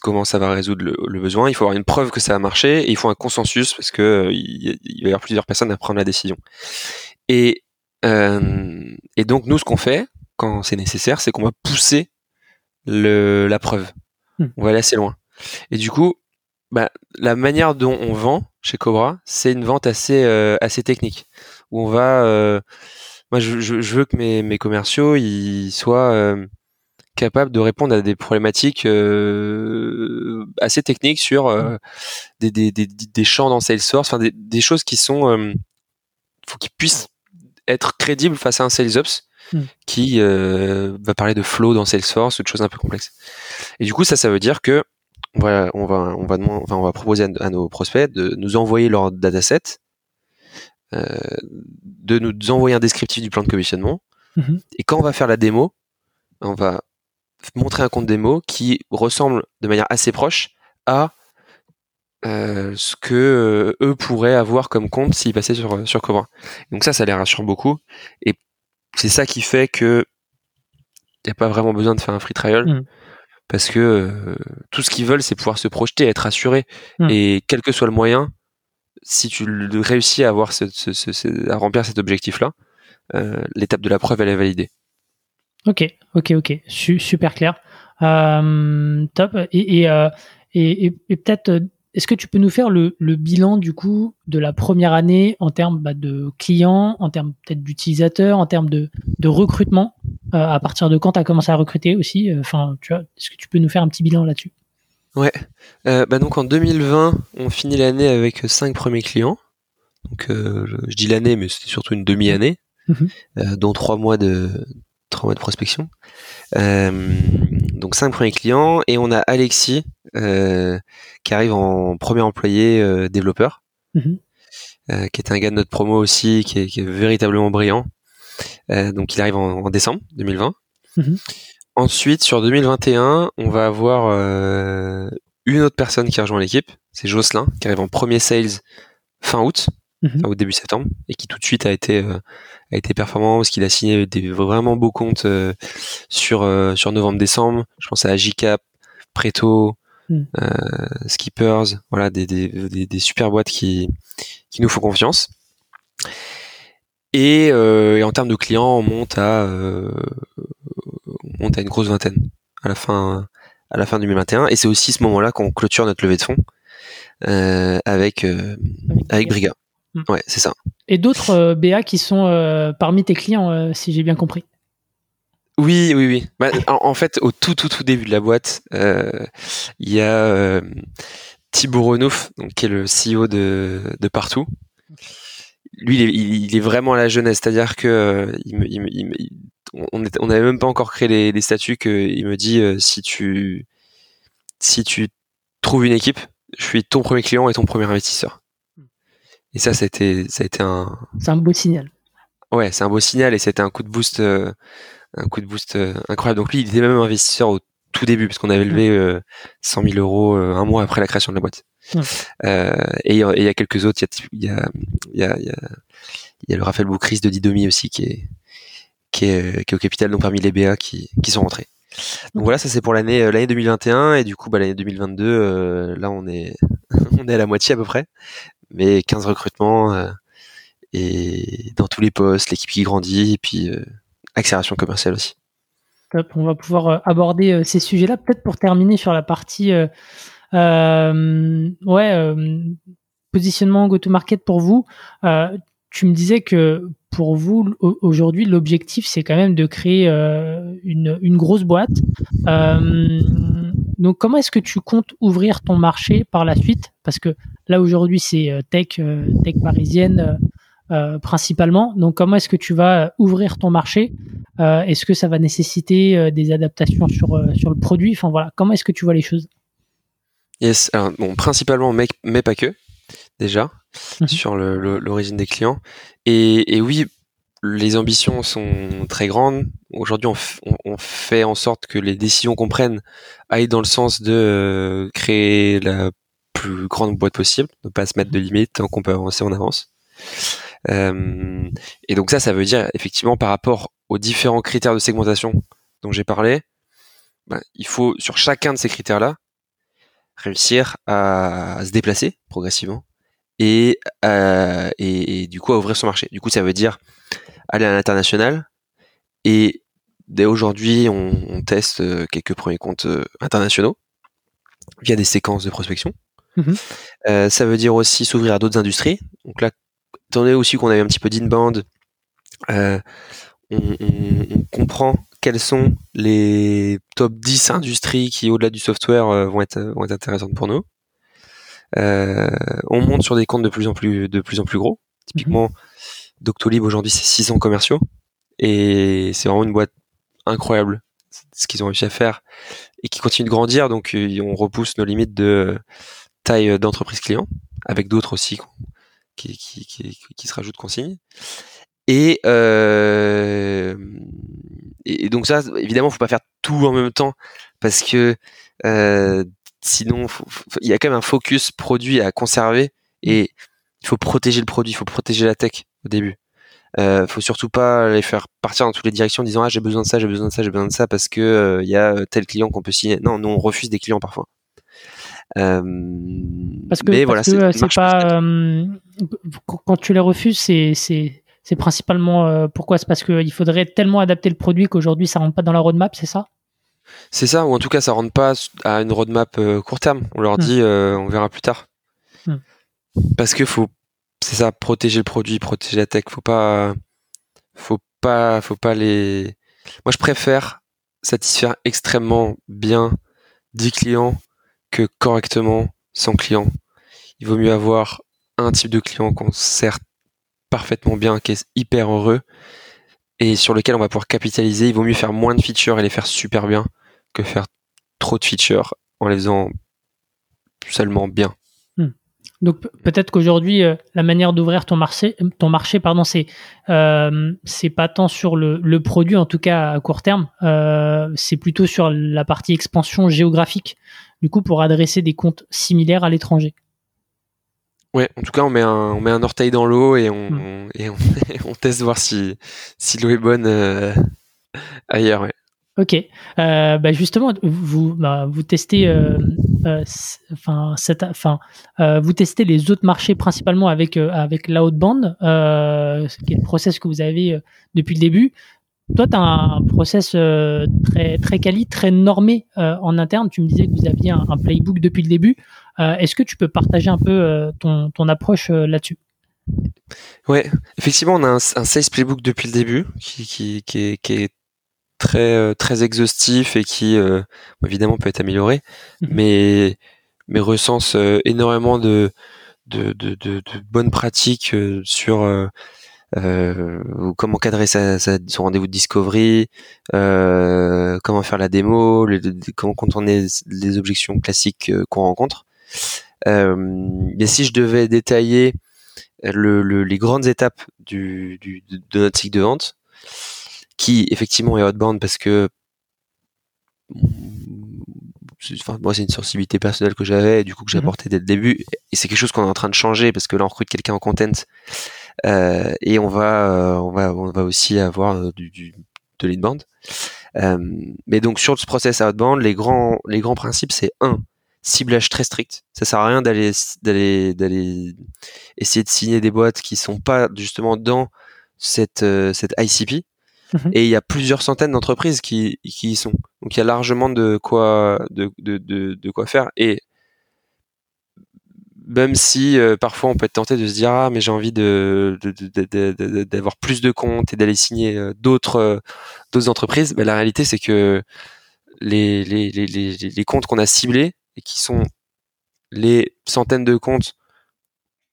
comment ça va résoudre le, besoin? Il faut avoir une preuve que ça a marché et il faut un consensus parce que il, va y avoir plusieurs personnes à prendre la décision. Et et donc nous, ce qu'on fait quand c'est nécessaire, c'est qu'on va pousser le, la preuve. Hmm. On va aller assez loin. Et du coup, bah, la manière dont on vend chez Cobra, c'est une vente assez euh, assez technique où on va. Euh, moi, je, je, veux que mes, mes commerciaux ils soient euh, capables de répondre à des problématiques assez techniques sur des, des, des, des, champs dans Salesforce, enfin des, des choses qui sont faut qu'ils puissent être crédibles face à un sales ops hmm. qui va parler de flow dans Salesforce ou de choses un peu complexes. Et du coup, ça, ça veut dire que on va, on va, on va, enfin, on va proposer à, nos prospects de nous envoyer leur dataset, euh, de nous envoyer un descriptif du plan de commissionnement. Mhm. Et quand on va faire la démo, on va montrer un compte démo qui ressemble de manière assez proche à euh, ce que euh, eux pourraient avoir comme compte s'ils passaient sur sur Cobra. Donc ça, ça les rassure beaucoup. Et c'est ça qui fait que il n'y a pas vraiment besoin de faire un free trial. Mhm parce que euh, tout ce qu'ils veulent, c'est pouvoir se projeter, être assuré. Hmm. Et quel que soit le moyen, si tu réussis à avoir ce, à remplir cet objectif-là, euh, l'étape de la preuve, elle est validée. Ok, ok, ok, super clair. Euh, top. Et, et, et peut-être est-ce que tu peux nous faire le, bilan du coup de la première année en termes bah, de clients, en termes peut-être d'utilisateurs, en termes de, recrutement euh, À partir de quand tu as commencé à recruter aussi euh, Enfin, tu vois, est-ce que tu peux nous faire un petit bilan là-dessus? Ouais. Euh, bah donc en 2020, on finit l'année avec cinq premiers clients. Donc je, dis l'année, mais c'était surtout une demi-année, mhm. dont trois mois de trois mois de prospection. donc cinq premiers clients et on a Alexis euh, qui arrive en premier employé euh, développeur, mhm. euh, qui est un gars de notre promo aussi, qui est, véritablement brillant. donc il arrive en, décembre 2020. Mhm. Ensuite, sur 2021, on va avoir une autre personne qui rejoint l'équipe, c'est Jocelyn, qui arrive en premier sales fin août, mhm. au début septembre, et qui tout de suite a été a été performant parce qu'il a signé des vraiment beaux comptes sur sur novembre-décembre. Je pense à Agicap, Preto, Hmm. Euh, skippers, voilà, des, des, des, super boîtes qui, qui nous font confiance. Et, euh, et, en termes de clients, on monte à, euh, on monte à une grosse vingtaine à la fin, à la fin 2021. Et c'est aussi ce moment-là qu'on clôture notre levée de fonds euh, avec, euh, avec Briga. Hmm. Ouais, c'est ça. Et d'autres BA qui sont parmi tes clients, si j'ai bien compris. Oui, oui, oui. Bah, en, fait, au tout, tout, tout début de la boîte, euh, il y a euh, Thibaut Renouf, donc, qui est le CEO de, de Partout. Lui, il est, il est, vraiment à la jeunesse, c'est-à-dire que euh, on n'avait même pas encore créé les, les statuts qu'il me dit euh, si tu si tu trouves une équipe, je suis ton premier client et ton premier investisseur. Et ça, ça a été, ça a été un. C'est un beau signal. Ouais, c'est un beau signal et c'était un coup de boost un coup de boost euh, incroyable. Donc lui, il était même investisseur au tout début, parce qu'on avait levé 100 000 euros euh, un mois après la création de la boîte. Euh, et il y a quelques autres. Il y a, y, a, y, a, y a le Raphaël Boucris de Didomi aussi qui est, qui est, qui est au capital, donc parmi les BA qui, qui sont rentrés. Donc voilà, ça c'est pour l'année l'année 2021 et du coup bah, l'année 2022, là on est on est à la moitié à peu près, mais 15 recrutements et dans tous les postes, l'équipe qui grandit et puis accélération commerciale aussi. On va pouvoir euh, aborder euh, ces sujets-là. Peut-être pour terminer sur la partie euh, ouais, positionnement go-to-market pour vous. tu me disais que pour vous, aujourd'hui, l'objectif, c'est quand même de créer une, une, grosse boîte. Donc, comment est-ce que tu comptes ouvrir ton marché par la suite? Parce que là, aujourd'hui, c'est tech, tech parisienne, euh, principalement. Donc, comment est-ce que tu vas ouvrir ton marché? Euh, Est-ce que ça va nécessiter euh, des adaptations sur, sur le produit? Enfin voilà, comment est-ce que tu vois les choses? Yes, alors, bon, principalement, mais, mais pas que, déjà, mhm. sur l'origine des clients. Et, et, oui, les ambitions sont très grandes. Aujourd'hui, on, on, fait en sorte que les décisions qu'on prenne aillent dans le sens de créer la plus grande boîte possible, ne pas se mettre de limites tant qu'on peut avancer, en avance. Euh, et donc ça, ça veut dire effectivement par rapport aux différents critères de segmentation dont j'ai parlé, ben, il faut sur chacun de ces critères-là réussir à, se déplacer progressivement et, et, du coup à ouvrir son marché. Du coup, ça veut dire aller à l'international et dès aujourd'hui, on, teste quelques premiers comptes internationaux via des séquences de prospection. Mhm. ça veut dire aussi s'ouvrir à d'autres industries. Donc là, étant donné aussi qu'on avait un petit peu d'inbound, euh, on, comprend quelles sont les top 10 industries qui, au-delà du software, euh, vont, être, vont être intéressantes pour nous. Euh, on monte sur des comptes de plus en plus, de plus, en plus gros. Typiquement, Doctolib aujourd'hui, c'est 600 commerciaux. Et c'est vraiment une boîte incroyable, ce qu'ils ont réussi à faire et qui continue de grandir. Donc, on repousse nos limites de taille d'entreprise client avec d'autres aussi qui, qui, se rajoutent consigne. Et, euh, et donc ça, évidemment, faut pas faire tout en même temps parce que euh, sinon, il y a quand même un focus produit à conserver et il faut protéger le produit, il faut protéger la tech au début. Euh, faut surtout pas les faire partir dans toutes les directions en disant ah j'ai besoin de ça, j'ai besoin de ça, j'ai besoin de ça parce que euh, il y a tel client qu'on peut signer. Non, nous on refuse des clients parfois. Euh, parce que, mais voilà, c'est pas quand tu les refuses, c'est c'est principalement euh, pourquoi? C'est parce qu'il faudrait tellement adapter le produit qu'aujourd'hui ça rentre pas dans la roadmap, c'est ça? C'est ça, ou en tout cas ça rentre pas à une roadmap euh, court terme. On leur hmm. dit euh, on verra plus tard. Hmm. Parce que faut, c'est ça, protéger le produit, protéger la tech. Faut pas, faut pas, faut pas les. Moi je préfère satisfaire extrêmement bien 10 clients que correctement 100 clients. Il vaut mieux avoir un type de client qu'on sert parfaitement bien, qui est hyper heureux et sur lequel on va pouvoir capitaliser. Il vaut mieux faire moins de features et les faire super bien que faire trop de features en les faisant seulement bien. Donc peut-être qu'aujourd'hui euh, la manière d'ouvrir ton marché, ton marché pardon, c'est euh, c'est pas tant sur le, produit en tout cas à court terme, euh, c'est plutôt sur la partie expansion géographique. Du coup pour adresser des comptes similaires à l'étranger. Ouais, en tout cas, on met un, on met un orteil dans l'eau et on, hmm. et on, teste voir si, si l'eau est bonne ailleurs. Ouais. Ok. Euh, bah justement, vous, bah, vous testez, euh, enfin, enfin, vous testez les autres marchés principalement avec avec l'outbound, qui est le process que vous avez depuis le début. Toi, tu as un process très très quali, très normé en interne. Tu me disais que vous aviez un playbook depuis le début. Euh, est-ce que tu peux partager un peu euh, ton, ton approche euh, là-dessus? Ouais, effectivement, on a un, un sales playbook depuis le début qui, est, qui est, très très exhaustif et qui évidemment peut être amélioré, mhm. mais mais recense énormément de de, de, de, bonnes pratiques sur euh, comment cadrer sa, son rendez-vous de discovery, euh, comment faire la démo, comment contourner les objections classiques qu'on rencontre. Euh, mais si je devais détailler le, les grandes étapes du, du, de notre cycle de vente, qui effectivement est outbound parce que enfin, moi c'est une sensibilité personnelle que j'avais du coup que j'ai mhm. apporté dès le début et c'est quelque chose qu'on est en train de changer parce que là on recrute quelqu'un en content euh, et on va euh, on va on va aussi avoir du, du de l'inbound euh, mais donc sur ce process outbound les grands les grands principes c'est un ciblage très strict. Ça sert à rien d'aller d'aller d'aller essayer de signer des boîtes qui sont pas justement dans cette euh, cette ICP. Mhm. Et il y a plusieurs centaines d'entreprises qui qui y sont. Donc il y a largement de quoi de de de, de quoi faire. Et même si euh, parfois on peut être tenté de se dire ah mais j'ai envie de d'avoir plus de comptes et d'aller signer euh, d'autres d'autres entreprises, mais la réalité c'est que les, les, les, les comptes qu'on a ciblés et qui sont les centaines de comptes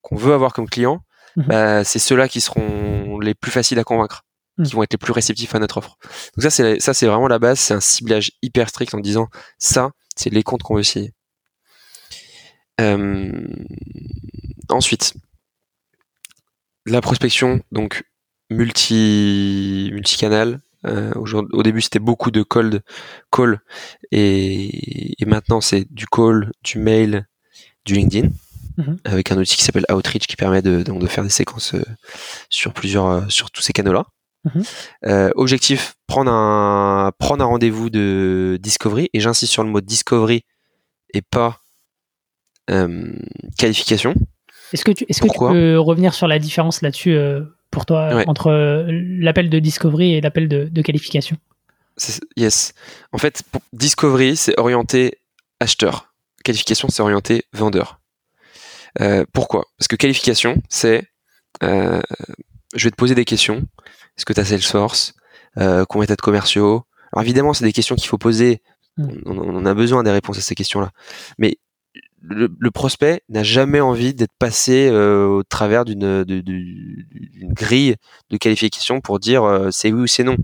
qu'on veut avoir comme clients, mhm. bah, c'est ceux-là qui seront les plus faciles à convaincre, qui vont être les plus réceptifs à notre offre. Donc ça, c'est ça, c'est vraiment la base. C'est un ciblage hyper strict en disant ça, c'est les comptes qu'on veut signer. Euh, ensuite, la prospection, donc multi multicanal, euh, au début, c'était beaucoup de cold call et, et maintenant c'est du call, du mail, du LinkedIn mhm. avec un outil qui s'appelle Outreach qui permet de, donc de faire des séquences euh, sur plusieurs, euh, sur tous ces canaux-là. Mhm. Euh, objectif prendre un prendre un rendez-vous de discovery et j'insiste sur le mot discovery et pas euh, qualification. Est-ce que tu est-ce que tu peux revenir sur la différence là-dessus euh, pour toi Ouais. entre l'appel de discovery et l'appel de, de qualification? Yes. En fait, pour- discovery c'est orienté acheteur. Qualification c'est orienté vendeur. Pourquoi? Parce que qualification c'est je vais te poser des questions. Est-ce que tu as Salesforce euh, Combien t'as de commerciaux? Alors évidemment, c'est des questions qu'il faut poser. Mm. On, on- a besoin des réponses à ces questions-là. Mais le, le prospect n'a jamais envie d'être passé euh, au travers d'une d'une grille de qualification pour dire euh, c'est oui ou c'est non.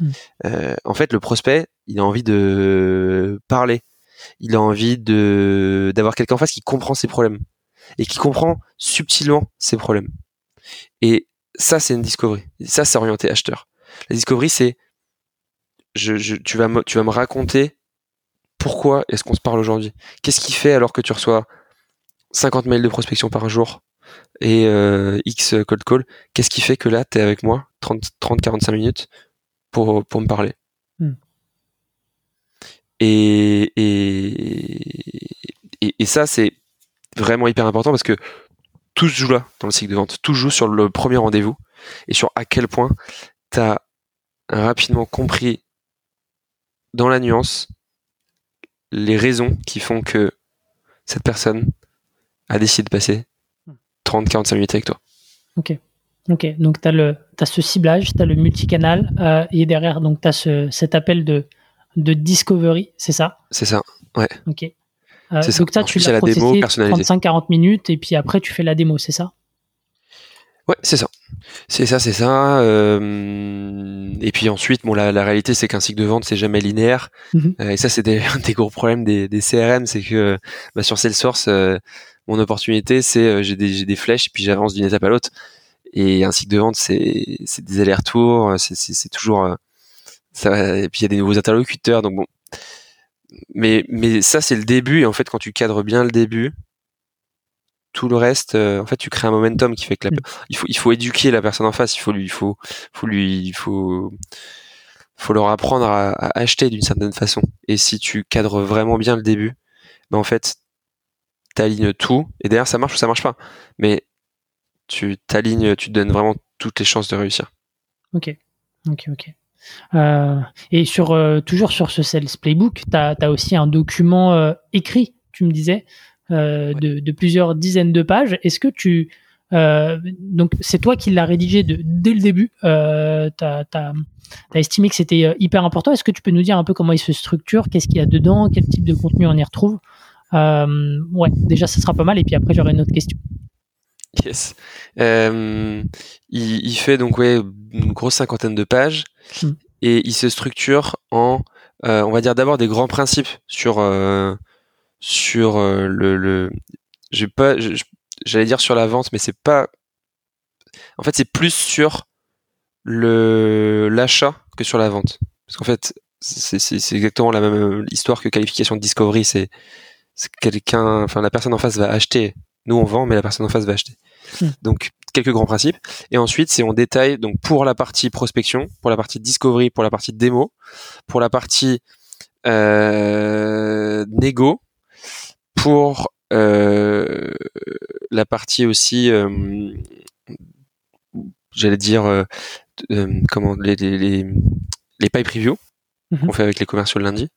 Mm. Euh, en fait, le prospect, il a envie de parler. Il a envie de d'avoir quelqu'un en face qui comprend ses problèmes et qui comprend subtilement ses problèmes. Et ça, c'est une discovery. Ça, c'est orienté acheteur. La discovery, c'est je, je, tu, vas me, tu vas me raconter pourquoi est-ce qu'on se parle aujourd'hui. Qu'est-ce qui fait alors que tu reçois 50 mails de prospection par jour et euh, X cold call? Qu'est-ce qui fait que là, tu es avec moi 30-45 minutes pour, pour me parler? Hmm. et, et, et, et ça, c'est vraiment hyper important parce que tout se joue là dans le cycle de vente. Tout se joue sur le premier rendez-vous et sur à quel point tu as rapidement compris dans la nuance les raisons qui font que cette personne a décidé de passer 30-45 minutes avec toi. Ok. Ok. Donc, tu as, as ce ciblage, tu as le multicanal euh, et derrière, donc tu as ce, cet appel de, de discovery, c'est ça? C'est ça. Ok. Euh, C'est ça. donc, ça, tu l'as la démo processé personnalisée. 35-40 minutes et puis après, tu fais la démo, c'est ça? Ouais, c'est ça. C'est ça, c'est ça. Euh, et puis ensuite, bon, la, la réalité, c'est qu'un cycle de vente, c'est jamais linéaire. Mhm. Euh, et ça, c'est des, un des gros problèmes des, des CRM, c'est que bah, sur Salesforce, euh, mon opportunité, c'est j'ai des, des flèches et puis j'avance d'une étape à l'autre. Et un cycle de vente, c'est des allers-retours, c'est toujours ça. Et puis il y a des nouveaux interlocuteurs, donc bon. Mais mais ça, c'est le début. Et en fait, quand tu cadres bien le début, tout le reste, euh, en fait, tu crées un momentum qui fait que la, Mm. il faut il faut éduquer la personne en face. Il faut lui il faut faut lui il faut faut leur apprendre à, à acheter d'une certaine façon. Et si tu cadres vraiment bien le début, ben en fait, t'alignes tout. Et derrière, ça marche ou ça marche pas. Mais tu t'alignes, tu te donnes vraiment toutes les chances de réussir. Ok, ok, ok. Euh, et sur, euh, toujours sur ce Sales Playbook, tu as, aussi un document euh, écrit, tu me disais, de, de plusieurs dizaines de pages. Est-ce que tu. donc, c'est toi qui l'as rédigé de, dès le début. Tu as, estimé que c'était hyper important. Est-ce que tu peux nous dire un peu comment il se structure Qu'est-ce qu'il y a dedans Quel type de contenu on y retrouve? Ouais, déjà, ça sera pas mal. Et puis après, j'aurai une autre question. Yes. Euh, il, il fait donc ouais une grosse cinquantaine de pages Mm. et il se structure en, euh, on va dire d'abord des grands principes sur euh, sur le, le j'ai pas, j'allais dire sur la vente, mais c'est pas. En fait, c'est plus sur le l'achat que sur la vente, parce qu'en fait, c'est c'est- c'est exactement la même histoire que qualification de discovery. C'est c'est quelqu'un, enfin la personne en face va acheter. Nous on vend, mais la personne en face va acheter. Hmm. Donc quelques grands principes. Et ensuite, c'est on détaille donc pour la partie prospection, pour la partie discovery, pour la partie démo, pour la partie euh, négo, pour euh, la partie aussi, euh, j'allais dire, euh, comment les, les, les, pipe reviews Mhm. qu'on fait avec les commerciaux le lundi.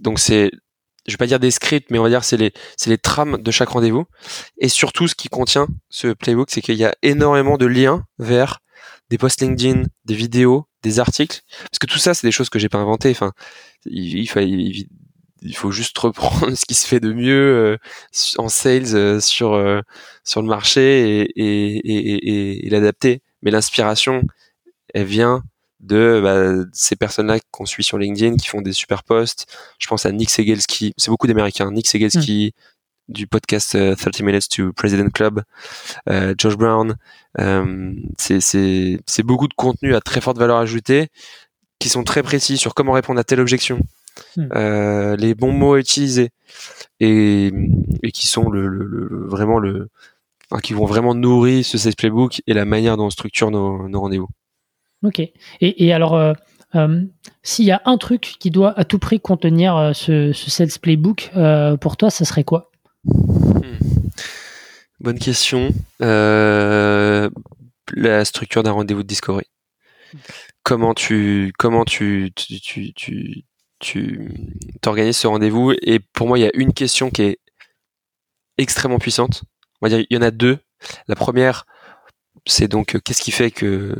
Donc c'est, je vais pas dire des scripts, mais on va dire c'est les, c'est les trames de chaque rendez-vous. Et surtout, ce qui contient ce playbook, c'est qu'il y a énormément de liens vers des posts LinkedIn, des vidéos, des articles, parce que tout ça, c'est des choses que j'ai pas inventées. Enfin, il, il, faut, il, faut juste reprendre ce qui se fait de mieux euh, en sales euh, sur euh, sur le marché et, et, et, et l'adapter. Mais l'inspiration, elle vient de bah, ces personnes-là qu'on suit sur LinkedIn, qui font des super posts. Je pense à Nick Segelski, c'est beaucoup d'Américains. Nick Segelski du podcast euh, 30 Minutes to President Club, euh, Josh Brown. Euh, c'est- c'est c'est beaucoup de contenu à très forte valeur ajoutée, qui sont très précis sur comment répondre à telle objection, Hmm. euh, les bons mots à utiliser, et, et qui sont le, le- le- vraiment le, enfin, qui vont vraiment nourrir ce sales playbook et la manière dont on structure nos, nos rendez-vous. Ok. Et, alors, s'il y a un truc qui doit à tout prix contenir ce, ce Sales Playbook, pour toi, ça serait quoi? Hmm. Bonne question. la structure d'un rendez-vous de discovery. Comment tu comment tu tu, tu, tu t'organises ce rendez-vous? Et pour moi il y a une question qui est extrêmement puissante. On va dire il y en a deux. La première c'est donc euh, qu'est-ce qui fait que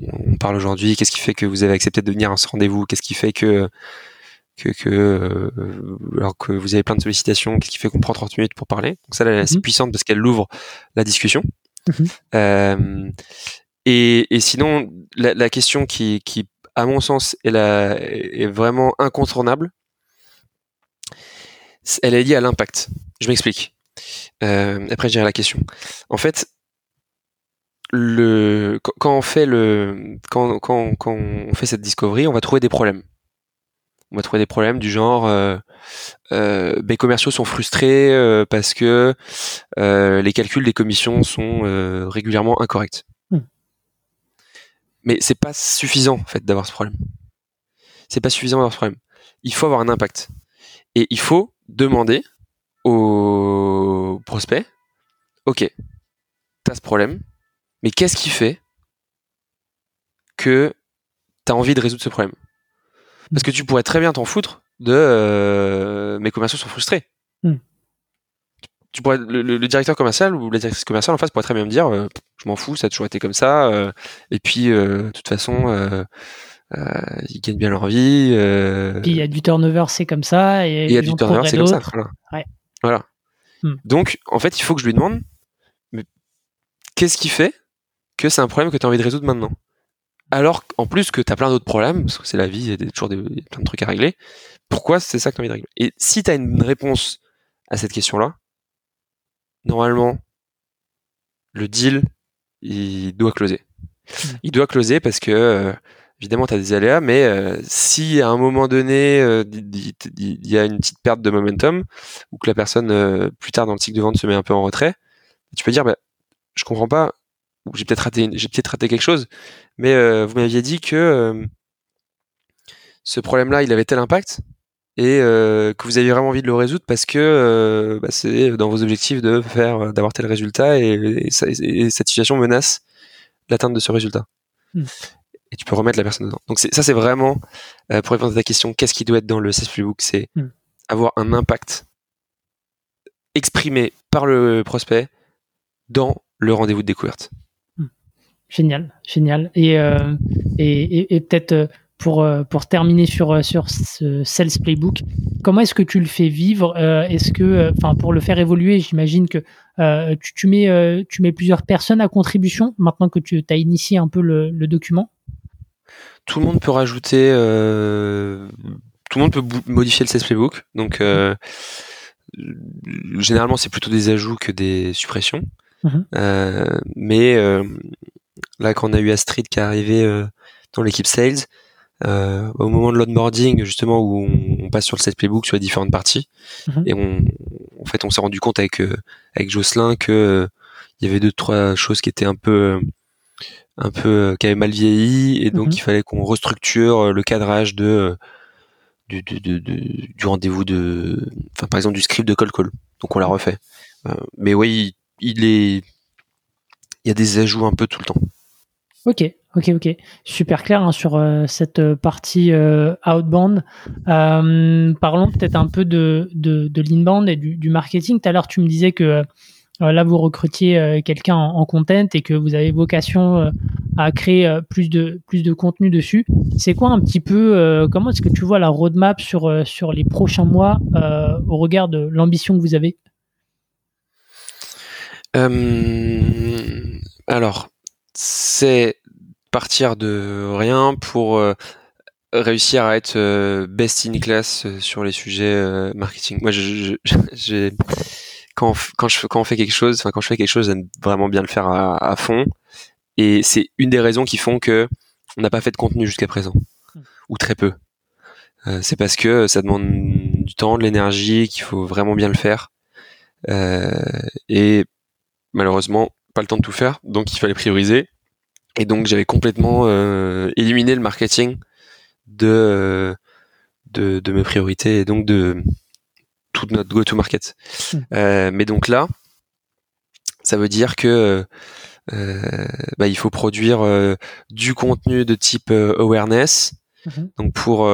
on parle aujourd'hui, qu'est-ce qui fait que vous avez accepté de venir à ce rendez-vous, qu'est-ce qui fait que que, que euh, alors que vous avez plein de sollicitations, qu'est-ce qui fait qu'on prend 30 minutes pour parler? Donc ça, là, c'est mhm. puissante parce qu'elle ouvre la discussion. Mhm. Euh, et, et, sinon, la, la, question qui, qui, à mon sens, est, la, est vraiment incontournable, elle est liée à l'impact. Je m'explique. Euh, après, je dirai la question. En fait, le, quand on fait le, quand, quand, quand on fait cette discovery, on va trouver des problèmes on va trouver des problèmes du genre euh, euh, mes commerciaux sont frustrés euh, parce que euh, les calculs des commissions sont régulièrement incorrects. Hmm. Mais c'est pas suffisant en fait d'avoir ce problème. C'est pas suffisant d'avoir ce problème. Il faut avoir un impact et il faut demander aux prospects, ok, t'as ce problème, mais qu'est-ce qui fait que t'as envie de résoudre ce problème? Parce que tu pourrais très bien t'en foutre de euh, mes commerciaux sont frustrés. Hmm. Tu pourrais, le, directeur commercial ou la directrice commerciale en face pourrait très bien me dire euh, je m'en fous, ça a toujours été comme ça. Euh, et puis, de toute façon, ils gagnent bien leur vie. Puis il y a du turnover, c'est comme ça. Et il y a du turnover, c'est comme ça. Voilà. Hmm. Donc, en fait, il faut que je lui demande mais qu'est-ce qui fait que c'est un problème que tu as envie de résoudre maintenant. Alors en plus que tu as plein d'autres problèmes, parce que c'est la vie, il y a toujours des, plein de trucs à régler, pourquoi c'est ça que tu as envie de régler? Et si tu as une réponse à cette question-là, normalement, le deal, il doit closer. Il doit closer parce que, euh, évidemment, tu as des aléas, mais euh, si à un moment donné, euh, il y a une petite perte de momentum, ou que la personne, plus tard dans le cycle de vente, se met un peu en retrait, tu peux dire, bah, je comprends pas, j'ai peut-être raté, j'ai peut-être raté quelque chose, mais euh, vous m'aviez dit que euh, ce problème-là, il avait tel impact et euh, que vous aviez vraiment envie de le résoudre parce que bah, c'est dans vos objectifs de faire, d'avoir tel résultat et, cette situation menace l'atteinte de ce résultat. Hmm. Et tu peux remettre la personne dedans. Donc ça, c'est vraiment pour répondre à ta question, qu'est-ce qui doit être dans le Sales Playbook, c'est hmm. avoir un impact exprimé par le prospect dans le rendez-vous de découverte. Génial, génial. Et, euh, et, et, peut-être euh, pour, euh, pour terminer sur, sur ce Sales Playbook, comment est-ce que tu le fais vivre Est-ce que, enfin, pour le faire évoluer, j'imagine que tu, tu, mets, tu mets plusieurs personnes à contribution maintenant que tu as initié un peu le, le document? Tout le monde peut rajouter, tout le monde peut modifier le Sales Playbook. Donc, généralement, c'est plutôt des ajouts que des suppressions. Mmh mais là quand on a eu Astrid qui est arrivé euh, dans l'équipe sales, euh, au moment de l'onboarding justement où on, passe sur le set playbook sur les différentes parties mhm. et on en fait on s'est rendu compte avec euh, avec Jocelyn que il y avait deux trois choses qui étaient un peu un peu qui avaient mal vieilli et donc mhm. il fallait qu'on restructure le cadrage de du, du rendez-vous de enfin par exemple du script de call call donc on l'a refait mais oui il est il y a des ajouts un peu tout le temps. Ok, ok, ok. Super clair hein, sur euh, cette euh, partie euh, outbound. parlons peut-être un peu de, l'inbound et du, marketing. Tout à l'heure, tu me disais que là, vous recrutiez quelqu'un en, content et que vous avez vocation à créer plus, de, contenu dessus. C'est quoi un petit peu, comment est-ce que tu vois la roadmap sur les prochains mois au regard de l'ambition que vous avez? Alors, c'est partir de rien pour euh, réussir à être euh, best in class euh, sur les sujets marketing. Moi, je, quand, quand, je, quand on fait quelque chose, enfin quand je fais quelque chose, j'aime vraiment bien le faire à, fond. Et c'est une des raisons qui font que on n'a pas fait de contenu jusqu'à présent, hmm. ou très peu. c'est parce que ça demande du temps, de l'énergie, qu'il faut vraiment bien le faire. et malheureusement, pas le temps de tout faire, donc il fallait prioriser. Et donc j'avais complètement éliminé le marketing de, de, de mes priorités et donc de toute notre go-to-market. Hmm. mais donc là, ça veut dire que euh, bah, il faut produire euh, du contenu de type euh, awareness. Mhm. Donc pour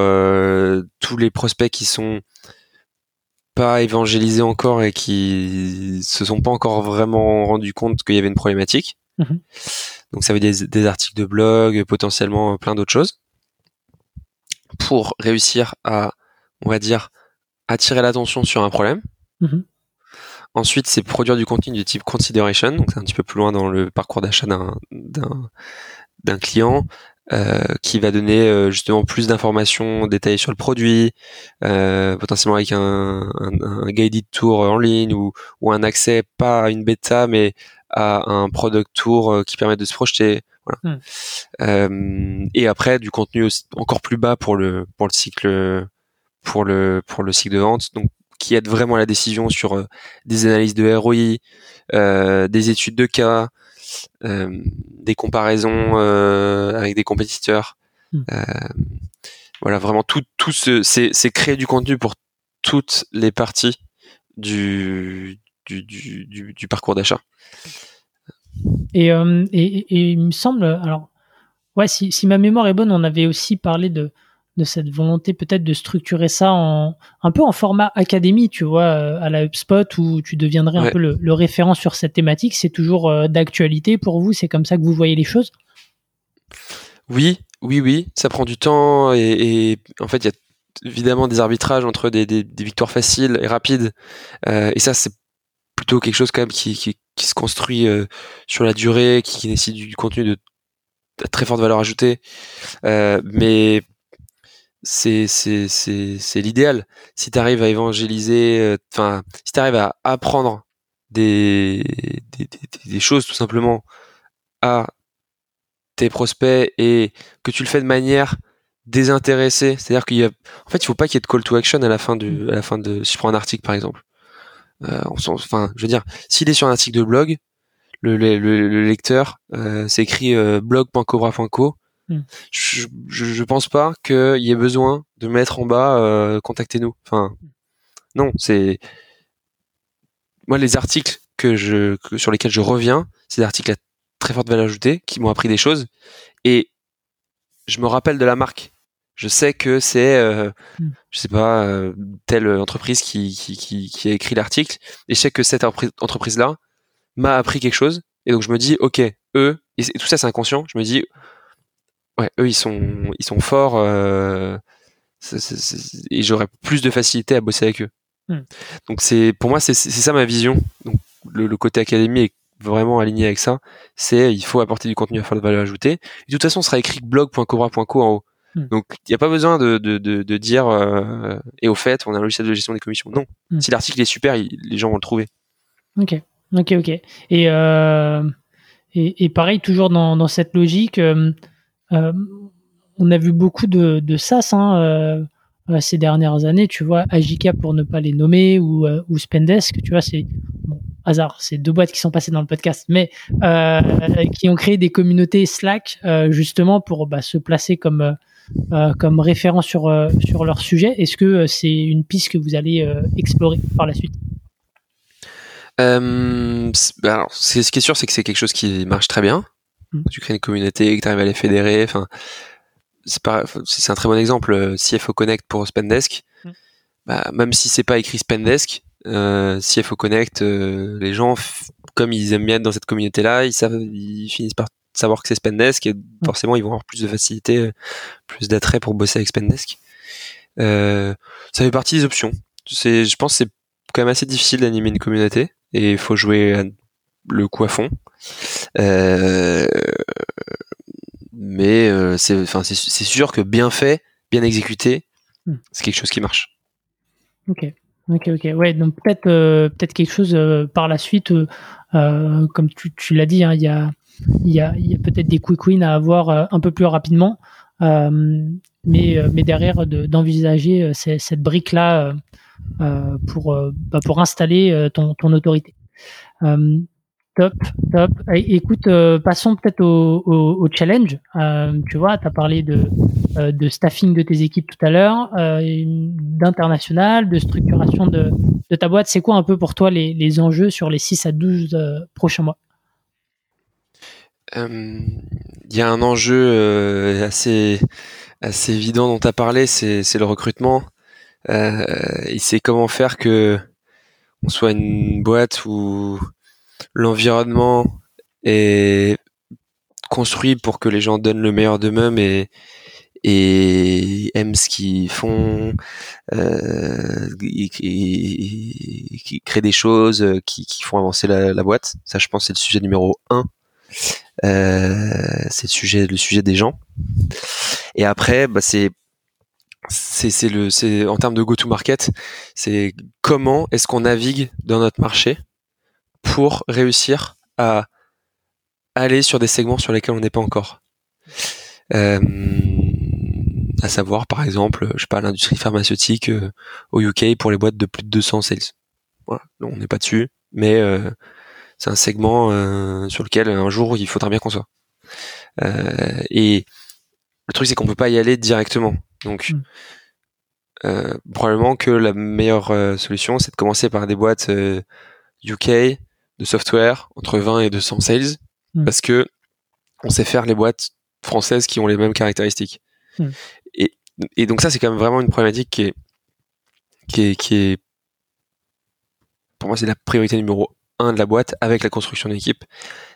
tous les prospects qui sont pas évangélisés encore et qui se sont pas encore vraiment rendus compte qu'il y avait une problématique. Mhm. Donc ça veut dire des, articles de blog, potentiellement plein d'autres choses. Pour réussir à, on va dire, attirer l'attention sur un problème. Mhm. Ensuite, c'est produire du contenu du type consideration, donc c'est un petit peu plus loin dans le parcours d'achat d'un client euh, qui va donner euh, justement plus d'informations détaillées sur le produit, euh, potentiellement avec un, un, guided tour en ligne ou, ou un accès pas à une bêta mais à un product tour qui permet de se projeter. Voilà. Hmm. et après du contenu encore plus bas pour le pour le cycle pour le pour le cycle de vente. Donc qui aide vraiment à la décision sur euh, des analyses de ROI, euh, des études de cas, euh, des comparaisons avec des compétiteurs. Hmm. voilà, vraiment tout, tout ce, c'est, créer du contenu pour toutes les parties du, du, du, du, parcours d'achat. Et, et, et, il me semble, alors, ouais, si, si ma mémoire est bonne, on avait aussi parlé de, de cette volonté peut-être de structurer ça en un peu en format académie, tu vois, euh, à la HubSpot où tu deviendrais un peu le, référent sur cette thématique. C'est toujours euh, d'actualité pour vous? C'est comme ça que vous voyez les choses? Oui, oui, oui. Ça prend du temps et, en fait, il y a évidemment des arbitrages entre des, victoires faciles et rapides. Euh, et ça, c'est plutôt quelque chose quand même qui, qui, se construit sur la durée, qui, nécessite du contenu de très forte valeur ajoutée. mais c'est c'est c'est c'est l'idéal. Si tu arrives à évangéliser, euh, enfin, si tu arrives à apprendre des, des, des, choses tout simplement à tes prospects et que tu le fais de manière désintéressée, c'est-à-dire qu'il y a, en fait, il faut pas qu'il y ait de call to action à la fin du, à la fin de, si je prends un article par exemple. Euh, enfin, je veux dire, s'il est sur un article de blog, le, le, le, lecteur euh, s'écrit euh, blog.cobra.co Hmm. Je, je, pense pas qu'il y ait besoin de mettre en bas euh, contactez-nous. Enfin, non, c'est moi les articles que je sur lesquels je reviens, c'est des articles à très forte valeur ajoutée qui m'ont appris des choses et je me rappelle de la marque. Je sais que c'est, euh, hmm. je sais pas, euh, telle entreprise qui, qui, qui, qui a écrit l'article et je sais que cette entreprise-là m'a appris quelque chose et donc je me dis, ok, eux, et tout ça c'est inconscient, je me dis, ouais, eux ils sont ils sont forts euh, et j'aurais plus de facilité à bosser avec eux. Hmm. Donc c'est pour moi c'est ça ma vision. Donc le, côté académie est vraiment aligné avec ça. C'est il faut apporter du contenu à faire de valeur ajoutée. Et de toute façon, ce sera écrit blog.cobra.co en haut. Hmm. Donc il n'y a pas besoin de, de, de, de dire euh, et au fait on a un logiciel de gestion des commissions. Non. Hmm. Si l'article est super, les gens vont le trouver. Ok, ok, ok. Et euh, et, et, pareil toujours dans, dans cette logique. Euh, euh, on a vu beaucoup de, SaaS hein, euh, euh, ces dernières années, tu vois, Agika pour ne pas les nommer ou, Spendesk, tu vois, c'est hasard, c'est deux boîtes qui sont passées dans le podcast, mais qui ont créé des communautés Slack justement pour bah, se placer comme comme référent sur sur leur sujet. Est-ce que c'est une piste que vous allez explorer par la suite? Bah, ce qui est sûr, c'est que c'est quelque chose qui marche très bien. Mm. tu crées une communauté, que tu arrives à les fédérer. Enfin, c'est c'est un très bon exemple. CFO Connect pour Spendesk. Mm. Bah, même si c'est pas écrit Spendesk, euh, CFO Connect, euh, les gens, comme ils aiment bien être dans cette communauté-là, ils savent, ils finissent par savoir que c'est Spendesk et mm. forcément ils vont avoir plus de facilité, euh, plus d'attrait pour bosser avec Spendesk. Euh, ça fait partie des options. C'est, je pense, que c'est quand même assez difficile d'animer une communauté et il faut jouer le fond. Euh, mais euh, c'est enfin c'est sûr que bien fait, bien exécuté, hmm. c'est quelque chose qui marche. Ok. Ok, ok. Ouais, donc peut-être euh, peut-être quelque chose par la suite, comme tu, tu l'as dit, hein, il y a, y a, y a peut-être des quick wins à avoir un peu plus rapidement, mais, mais derrière d'envisager cette brique-là pour, bah, pour installer ton, ton autorité. Top, top. Écoute, euh, passons peut-être au, challenge. Euh, tu vois, tu as parlé de, euh, de staffing de tes équipes tout à l'heure, d'international, de structuration de, ta boîte. C'est quoi un peu pour toi les, enjeux sur les 6 à 12 prochains mois? Il y a un enjeu assez, assez évident dont tu as parlé, c'est le recrutement. c'est comment faire que on soit une boîte où l'environnement est construit pour que les gens donnent le meilleur d'eux-mêmes et, et aiment ce qu'ils font, euh, qui, créent des choses qui, font avancer la, boîte. Ça, je pense, c'est le sujet numéro un. Euh, c'est le sujet, le sujet des gens. Et après, bah, c'est c'est le c'est en termes de go to market, c'est comment est-ce qu'on navigue dans notre marché? Pour réussir à aller sur des segments sur lesquels on n'est pas encore. Euh, à savoir, par exemple, je sais pas, l'industrie pharmaceutique euh, au UK pour les boîtes de plus de 200 sales. Voilà, on n'est pas dessus, mais euh, c'est un segment sur lequel un jour il faudra bien qu'on soit. et le truc, c'est qu'on peut pas y aller directement. Donc, hmm. probablement que la meilleure solution, c'est de commencer par des boîtes UK, de software entre 20 et 200 sales hmm. parce que on sait faire les boîtes françaises qui ont les mêmes caractéristiques. Hmm. Et, et, donc ça, c'est quand même vraiment une problématique qui est, qui est, qui est pour moi, c'est la priorité numéro un de la boîte avec la construction d'équipe.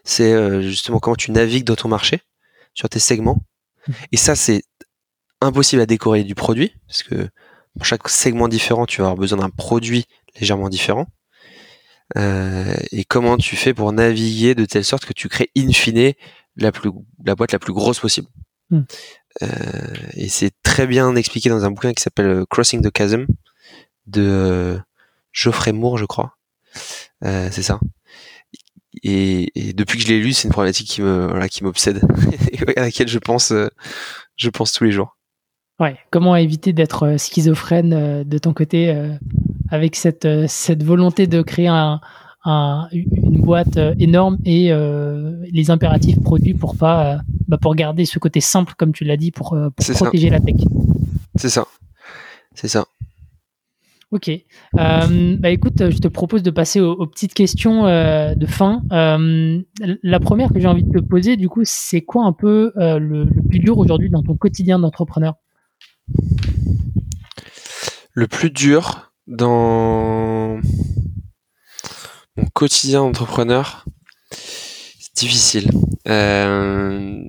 C'est euh, justement comment tu navigues dans ton marché, sur tes segments. Hmm. Et ça, c'est impossible à décorer du produit, parce que pour chaque segment différent, tu vas avoir besoin d'un produit légèrement différent. Euh, et comment tu fais pour naviguer de telle sorte que tu crées in fine la, plus, la boîte la plus grosse possible. Hmm. Euh, et c'est très bien expliqué dans un bouquin qui s'appelle euh, Crossing the Chasm de Geoffrey Moore, je crois. c'est ça. Et, et, depuis que je l'ai lu, c'est une problématique qui me voilà, qui m'obsède et à laquelle je pense je pense tous les jours. Ouais, comment éviter d'être schizophrène de ton côté avec cette, euh, cette volonté de créer un, une boîte euh, énorme et euh, les impératifs produits pour pas bah, pour garder ce côté simple comme tu l'as dit pour, protéger la tech. C'est ça, c'est ça. Ok. bah écoute, je te propose de passer aux, petites questions de fin. la première que j'ai envie de te poser, du coup, c'est quoi un peu le, le, plus dur aujourd'hui dans ton quotidien d'entrepreneur? Le plus dur, dans mon quotidien d'entrepreneur, c'est difficile. Euh,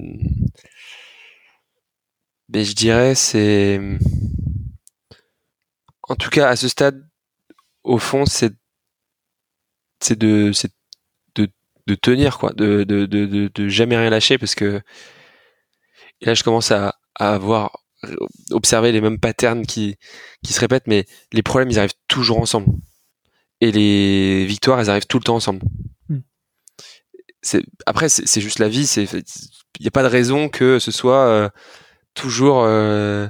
mais je dirais c'est, en tout cas à ce stade, au fond, c'est c'est de c'est de, de tenir quoi, de, de, de, de, jamais rien lâcher parce que là je commence à, à avoir observer les mêmes patterns qui, qui se répètent, mais les problèmes, ils arrivent toujours ensemble. Et les victoires, elles arrivent tout le temps ensemble. Hmm. Après, c'est juste la vie. Il n'y a pas de raison que ce soit euh, toujours euh,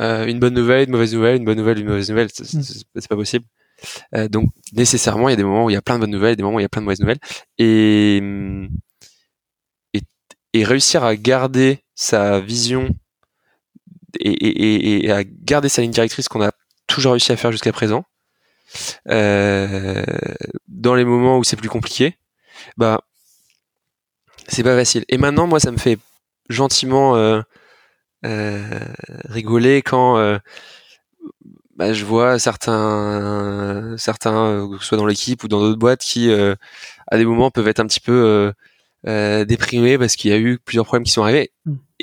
euh, une bonne nouvelle, une mauvaise nouvelle, une bonne nouvelle, une mauvaise nouvelle. C'est hmm. pas possible. donc, nécessairement, il y a des moments où il y a plein de bonnes nouvelles, des moments où il y a plein de mauvaises nouvelles. Et, et, et réussir à garder sa vision et, à garder sa ligne directrice qu'on a toujours réussi à faire jusqu'à présent. Euh, dans les moments où c'est plus compliqué, bah c'est pas facile. Et maintenant, moi, ça me fait gentiment euh, euh, rigoler quand bah, je vois certains, certains, que ce soit dans l'équipe ou dans d'autres boîtes, qui à des moments peuvent être un petit peu déprimés parce qu'il y a eu plusieurs problèmes qui sont arrivés.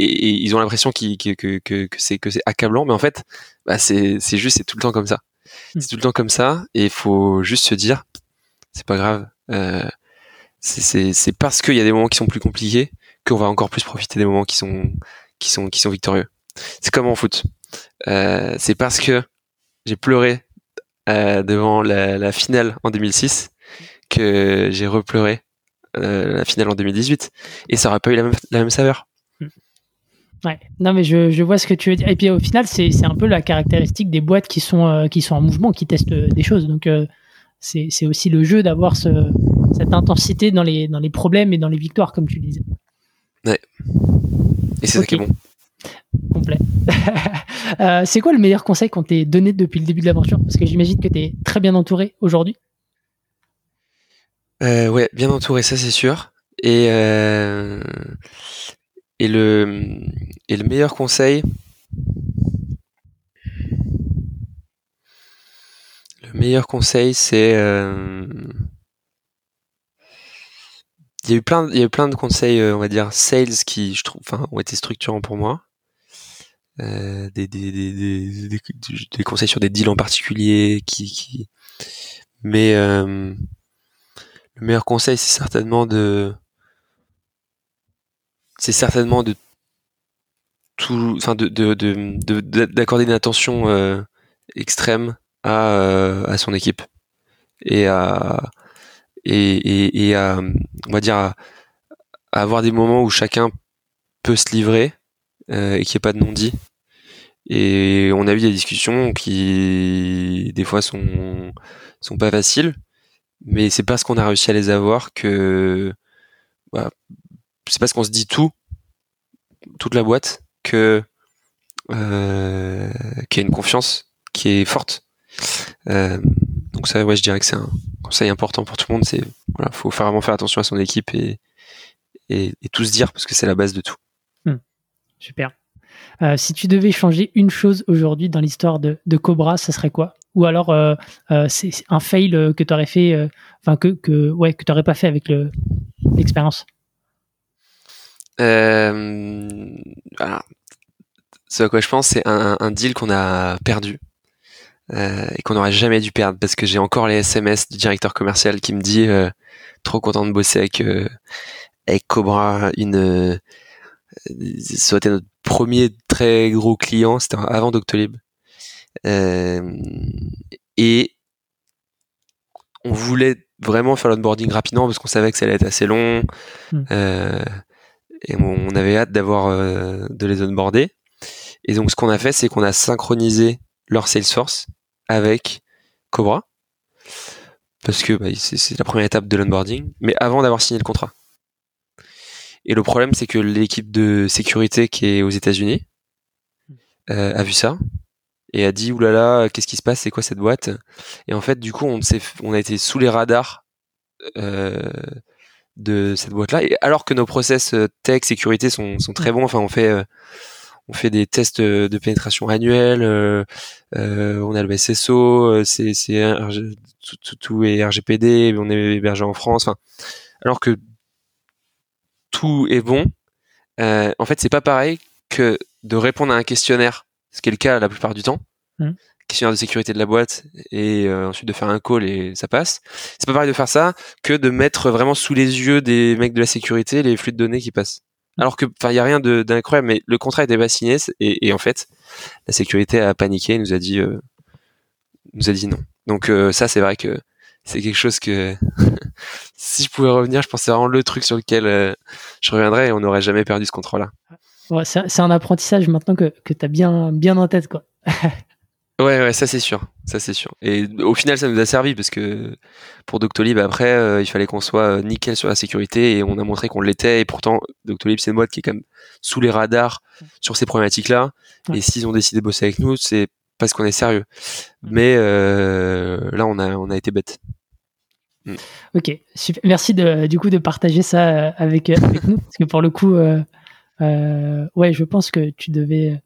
Et, ils ont l'impression que, que, que, c'est que c'est accablant, mais en fait, bah c'est juste c'est tout le temps comme ça. Hmm. C'est tout le temps comme ça, et il faut juste se dire, c'est pas grave. Euh, c'est c'est parce qu'il y a des moments qui sont plus compliqués qu'on va encore plus profiter des moments qui sont qui sont qui sont victorieux. C'est comme en foot. Euh, c'est parce que j'ai pleuré euh, devant la, la, finale en 2006 que j'ai repleuré euh, la finale en 2018 et ça aurait pas eu la même, la même saveur. Ouais. Non, mais je, je, vois ce que tu veux dire. Et puis au final, c'est un peu la caractéristique des boîtes qui sont, euh, qui sont en mouvement, qui testent des choses. Donc, euh, c'est aussi le jeu d'avoir ce, cette intensité dans les, dans les problèmes et dans les victoires, comme tu disais. Ouais. Et c'est ça qui est bon. Complet. Euh, c'est quoi le meilleur conseil qu'on t'ait donné depuis le début de l'aventure? Parce que j'imagine que tu es très bien entouré aujourd'hui. Euh, ouais, bien entouré, ça c'est sûr. Et, euh, et, le, et le meilleur conseil, le meilleur conseil, c'est euh, il y a eu plein, il y a eu plein de conseils, euh, on va dire sales qui, je trouve, enfin, ont été structurants pour moi. Euh, des, des, des, des, conseils sur des deals en particulier, qui, qui... mais euh, le meilleur conseil, c'est certainement de, c'est certainement de tout, enfin, de, de, de, d'accorder une attention euh, extrême à, euh, à son équipe et à et, et, à, on va dire, avoir des moments où chacun peut se livrer euh, et qu'il n'y ait pas de non-dit. Et on a eu des discussions qui, des fois, sont, sont pas faciles, mais c'est parce qu'on a réussi à les avoir que, bah, c'est parce qu'on se dit tout, toute la boîte, que, euh, qu'il y a une confiance qui est forte. Euh, donc ça, ouais, je dirais que c'est un conseil important pour tout le monde. C'est faut vraiment faire attention à son équipe et, et, tout se dire parce que c'est la base de tout. Hmm. super. Euh, si tu devais changer une chose aujourd'hui dans l'histoire de, Cobra, ça serait quoi? Ou alors c'est un fail que tu aurais fait, enfin que, que ouais que tu n'aurais pas fait avec l'expérience? Ce à quoi je pense, c'est un, un deal qu'on a perdu euh, et qu'on n'aurait jamais dû perdre parce que j'ai encore les SMS du directeur commercial qui me dit euh, trop content de bosser avec euh, avec Cobra une ça a été notre premier très gros client c'était avant Doctolib. Et on voulait vraiment faire l'onboarding rapidement parce qu'on savait que ça allait être assez long. Hmm. Et on avait hâte d'avoir de les onboarder. Et donc ce qu'on a fait c'est qu'on a synchronisé leur Salesforce avec Cobra. Parce que bah, c'est la première étape de l'onboarding, mais avant d'avoir signé le contrat. Et le problème, c'est que l'équipe de sécurité qui est aux États-Unis euh, a vu ça et a dit oulala, qu'est-ce qui se passe, c'est quoi cette boîte? Et en fait, du coup, on, on a été sous les radars euh, de cette boîte-là. Et alors que nos process euh, tech sécurité sont, sont très bons, enfin, on fait on fait des tests de pénétration annuels, euh, euh, on a le SSO, euh, c'est tout, tout, est RGPD, on est hébergé en France. Enfin, alors que tout est bon, en fait, c'est pas pareil que de répondre à un questionnaire, ce qui est le cas la plupart du temps. Mmh. Questionnaire de sécurité de la boîte et ensuite de faire un call et ça passe. C'est pas pareil de faire ça que de mettre vraiment sous les yeux des mecs de la sécurité les flux de données qui passent. Alors que, enfin, il y a rien d'incroyable, mais le contrat était pas signé et, en fait, la sécurité a paniqué, nous a dit, euh, nous a dit non. Donc euh, ça, c'est vrai que c'est quelque chose que si je pouvais revenir, je pense c'est vraiment le truc sur lequel euh, je reviendrais et on n'aurait jamais perdu ce contrat-là. Ouais, c'est un apprentissage maintenant que, que tu as bien, bien en tête, quoi. Ouais, ouais, ça c'est sûr, ça c'est sûr. Et au final, ça nous a servi parce que pour Doctolib, après, euh, il fallait qu'on soit euh, nickel sur la sécurité et on a montré qu'on l'était. Et pourtant, Doctolib, c'est une boîte qui est quand même sous les radars sur ces problématiques-là. Et s'ils ont décidé de bosser avec nous, c'est parce qu'on est sérieux. Mais euh, là, on a, on a été bête. Mm. Ok, merci de, du coup de partager ça avec, avec nous parce que pour le coup, ouais, je pense que tu devais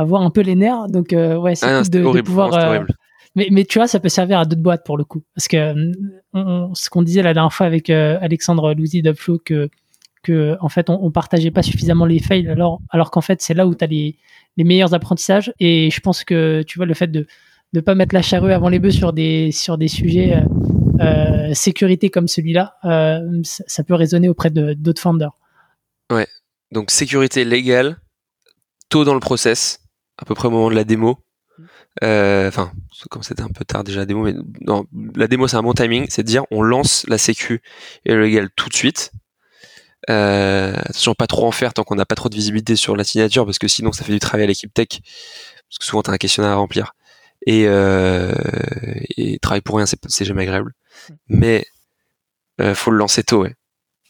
avoir un peu les nerfs. Donc, euh, ouais, c'est ah de, pouvoir. Euh, mais, mais tu vois, ça peut servir à d'autres boîtes pour le coup. Parce que euh, ce qu'on disait la dernière fois avec Alexandre Louzy d'Upflow, que, que en fait, on, partageait pas suffisamment les fails, alors, alors qu'en fait, c'est là où tu as les, les meilleurs apprentissages. Et je pense que, tu vois, le fait de ne pas mettre la charrue avant les bœufs sur des, sur des sujets euh, sécurité comme celui-là, ça, ça, peut résonner auprès d'autres founders. Ouais. Donc, sécurité légale, tôt dans le process, à peu près au moment de la démo. Euh, enfin, comme c'était un peu tard déjà la démo, mais non, la démo c'est un bon timing, c'est de dire on lance la sécu et le légal tout de suite. Euh, attention, pas trop en faire tant qu'on n'a pas trop de visibilité sur la signature, parce que sinon ça fait du travail à l'équipe tech, parce que souvent tu as un questionnaire à remplir. Et, euh, et travailler pour rien, c'est jamais agréable. Mm. Mais euh, faut le lancer tôt, ouais.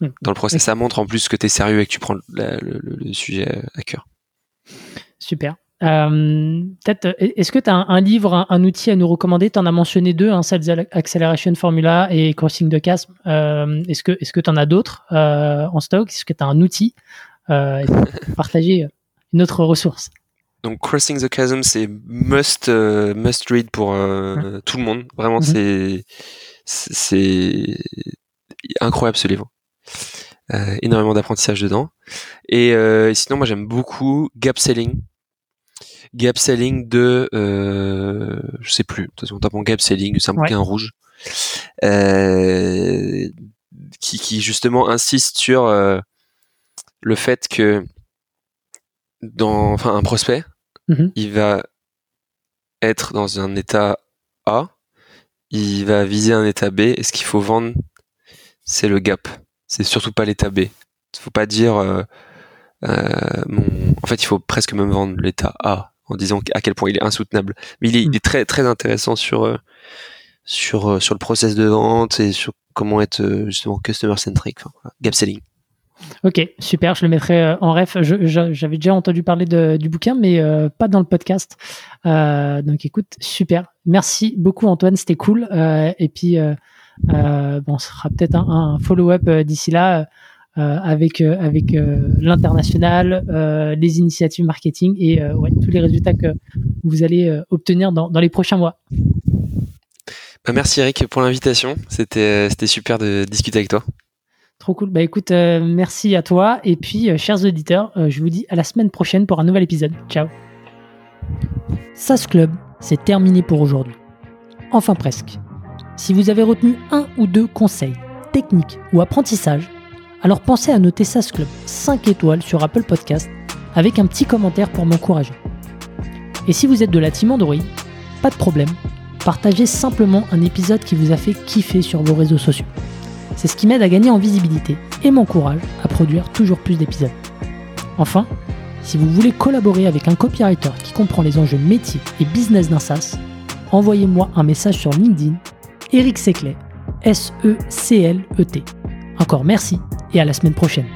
Mm. Dans le process, ça montre en plus que tu es sérieux et que tu prends le, sujet à cœur. Super. Euh, peut-être, est-ce que tu as un, livre, un, outil à nous recommander? Tu en as mentionné deux, hein, Sales Acceleration Formula et Crossing the Chasm. Euh, est-ce que est-ce que tu en as d'autres euh, en stock? Est-ce que tu as un outil euh, Partager une autre ressource? Donc Crossing the Chasm, c'est must must read pour tout le monde. Vraiment, mm-hmm. c'est c'est incroyable ce livre. énormément d'apprentissage dedans. Et sinon, moi j'aime beaucoup Gap Selling gap selling de euh, je sais plus. De toute façon tapant gap selling c'est un bouquin rouge euh, qui, qui justement insiste sur euh, le fait que dans enfin un prospect mm-hmm. il va être dans un état A il va viser un état B et ce qu'il faut vendre c'est le gap. C'est surtout pas l'état B. Il faut pas dire euh, euh, mon... en fait il faut presque même vendre l'état A en disant à quel point il est insoutenable. Mais il est, il est très très intéressant sur euh, sur euh, sur le process de vente et sur comment être euh, justement customer centric, enfin, gap selling. Ok, super, je le mettrai en ref. J'avais déjà entendu parler de, du bouquin, mais pas dans le podcast. Euh, donc écoute, super. Merci beaucoup Antoine, c'était cool. Euh, et puis, bon, on sera peut-être un, un follow-up d'ici là avec euh, avec euh, l'international, les initiatives marketing et ouais, tous les résultats que vous allez obtenir dans, dans les prochains mois. Bah, merci Eric pour l'invitation. C'était c'était super de discuter avec toi. Trop cool. Bah écoute, merci à toi. Et puis, chers auditeurs, je vous dis à la semaine prochaine pour un nouvel épisode. Ciao. SAS Club, c'est terminé pour aujourd'hui. Enfin presque. Si vous avez retenu un ou deux conseils, techniques ou apprentissages, alors pensez à noter SAS Club 5 étoiles sur Apple Podcast avec un petit commentaire pour m'encourager. Et si vous êtes de la team Android, pas de problème, partagez simplement un épisode qui vous a fait kiffer sur vos réseaux sociaux. C'est ce qui m'aide à gagner en visibilité et m'encourage à produire toujours plus d'épisodes. Enfin, si vous voulez collaborer avec un copywriter qui comprend les enjeux métiers et business d'un SaaS, envoyez-moi un message sur LinkedIn, Eric Seclet, S-E-C-L-E-T. Encore merci et à la semaine prochaine.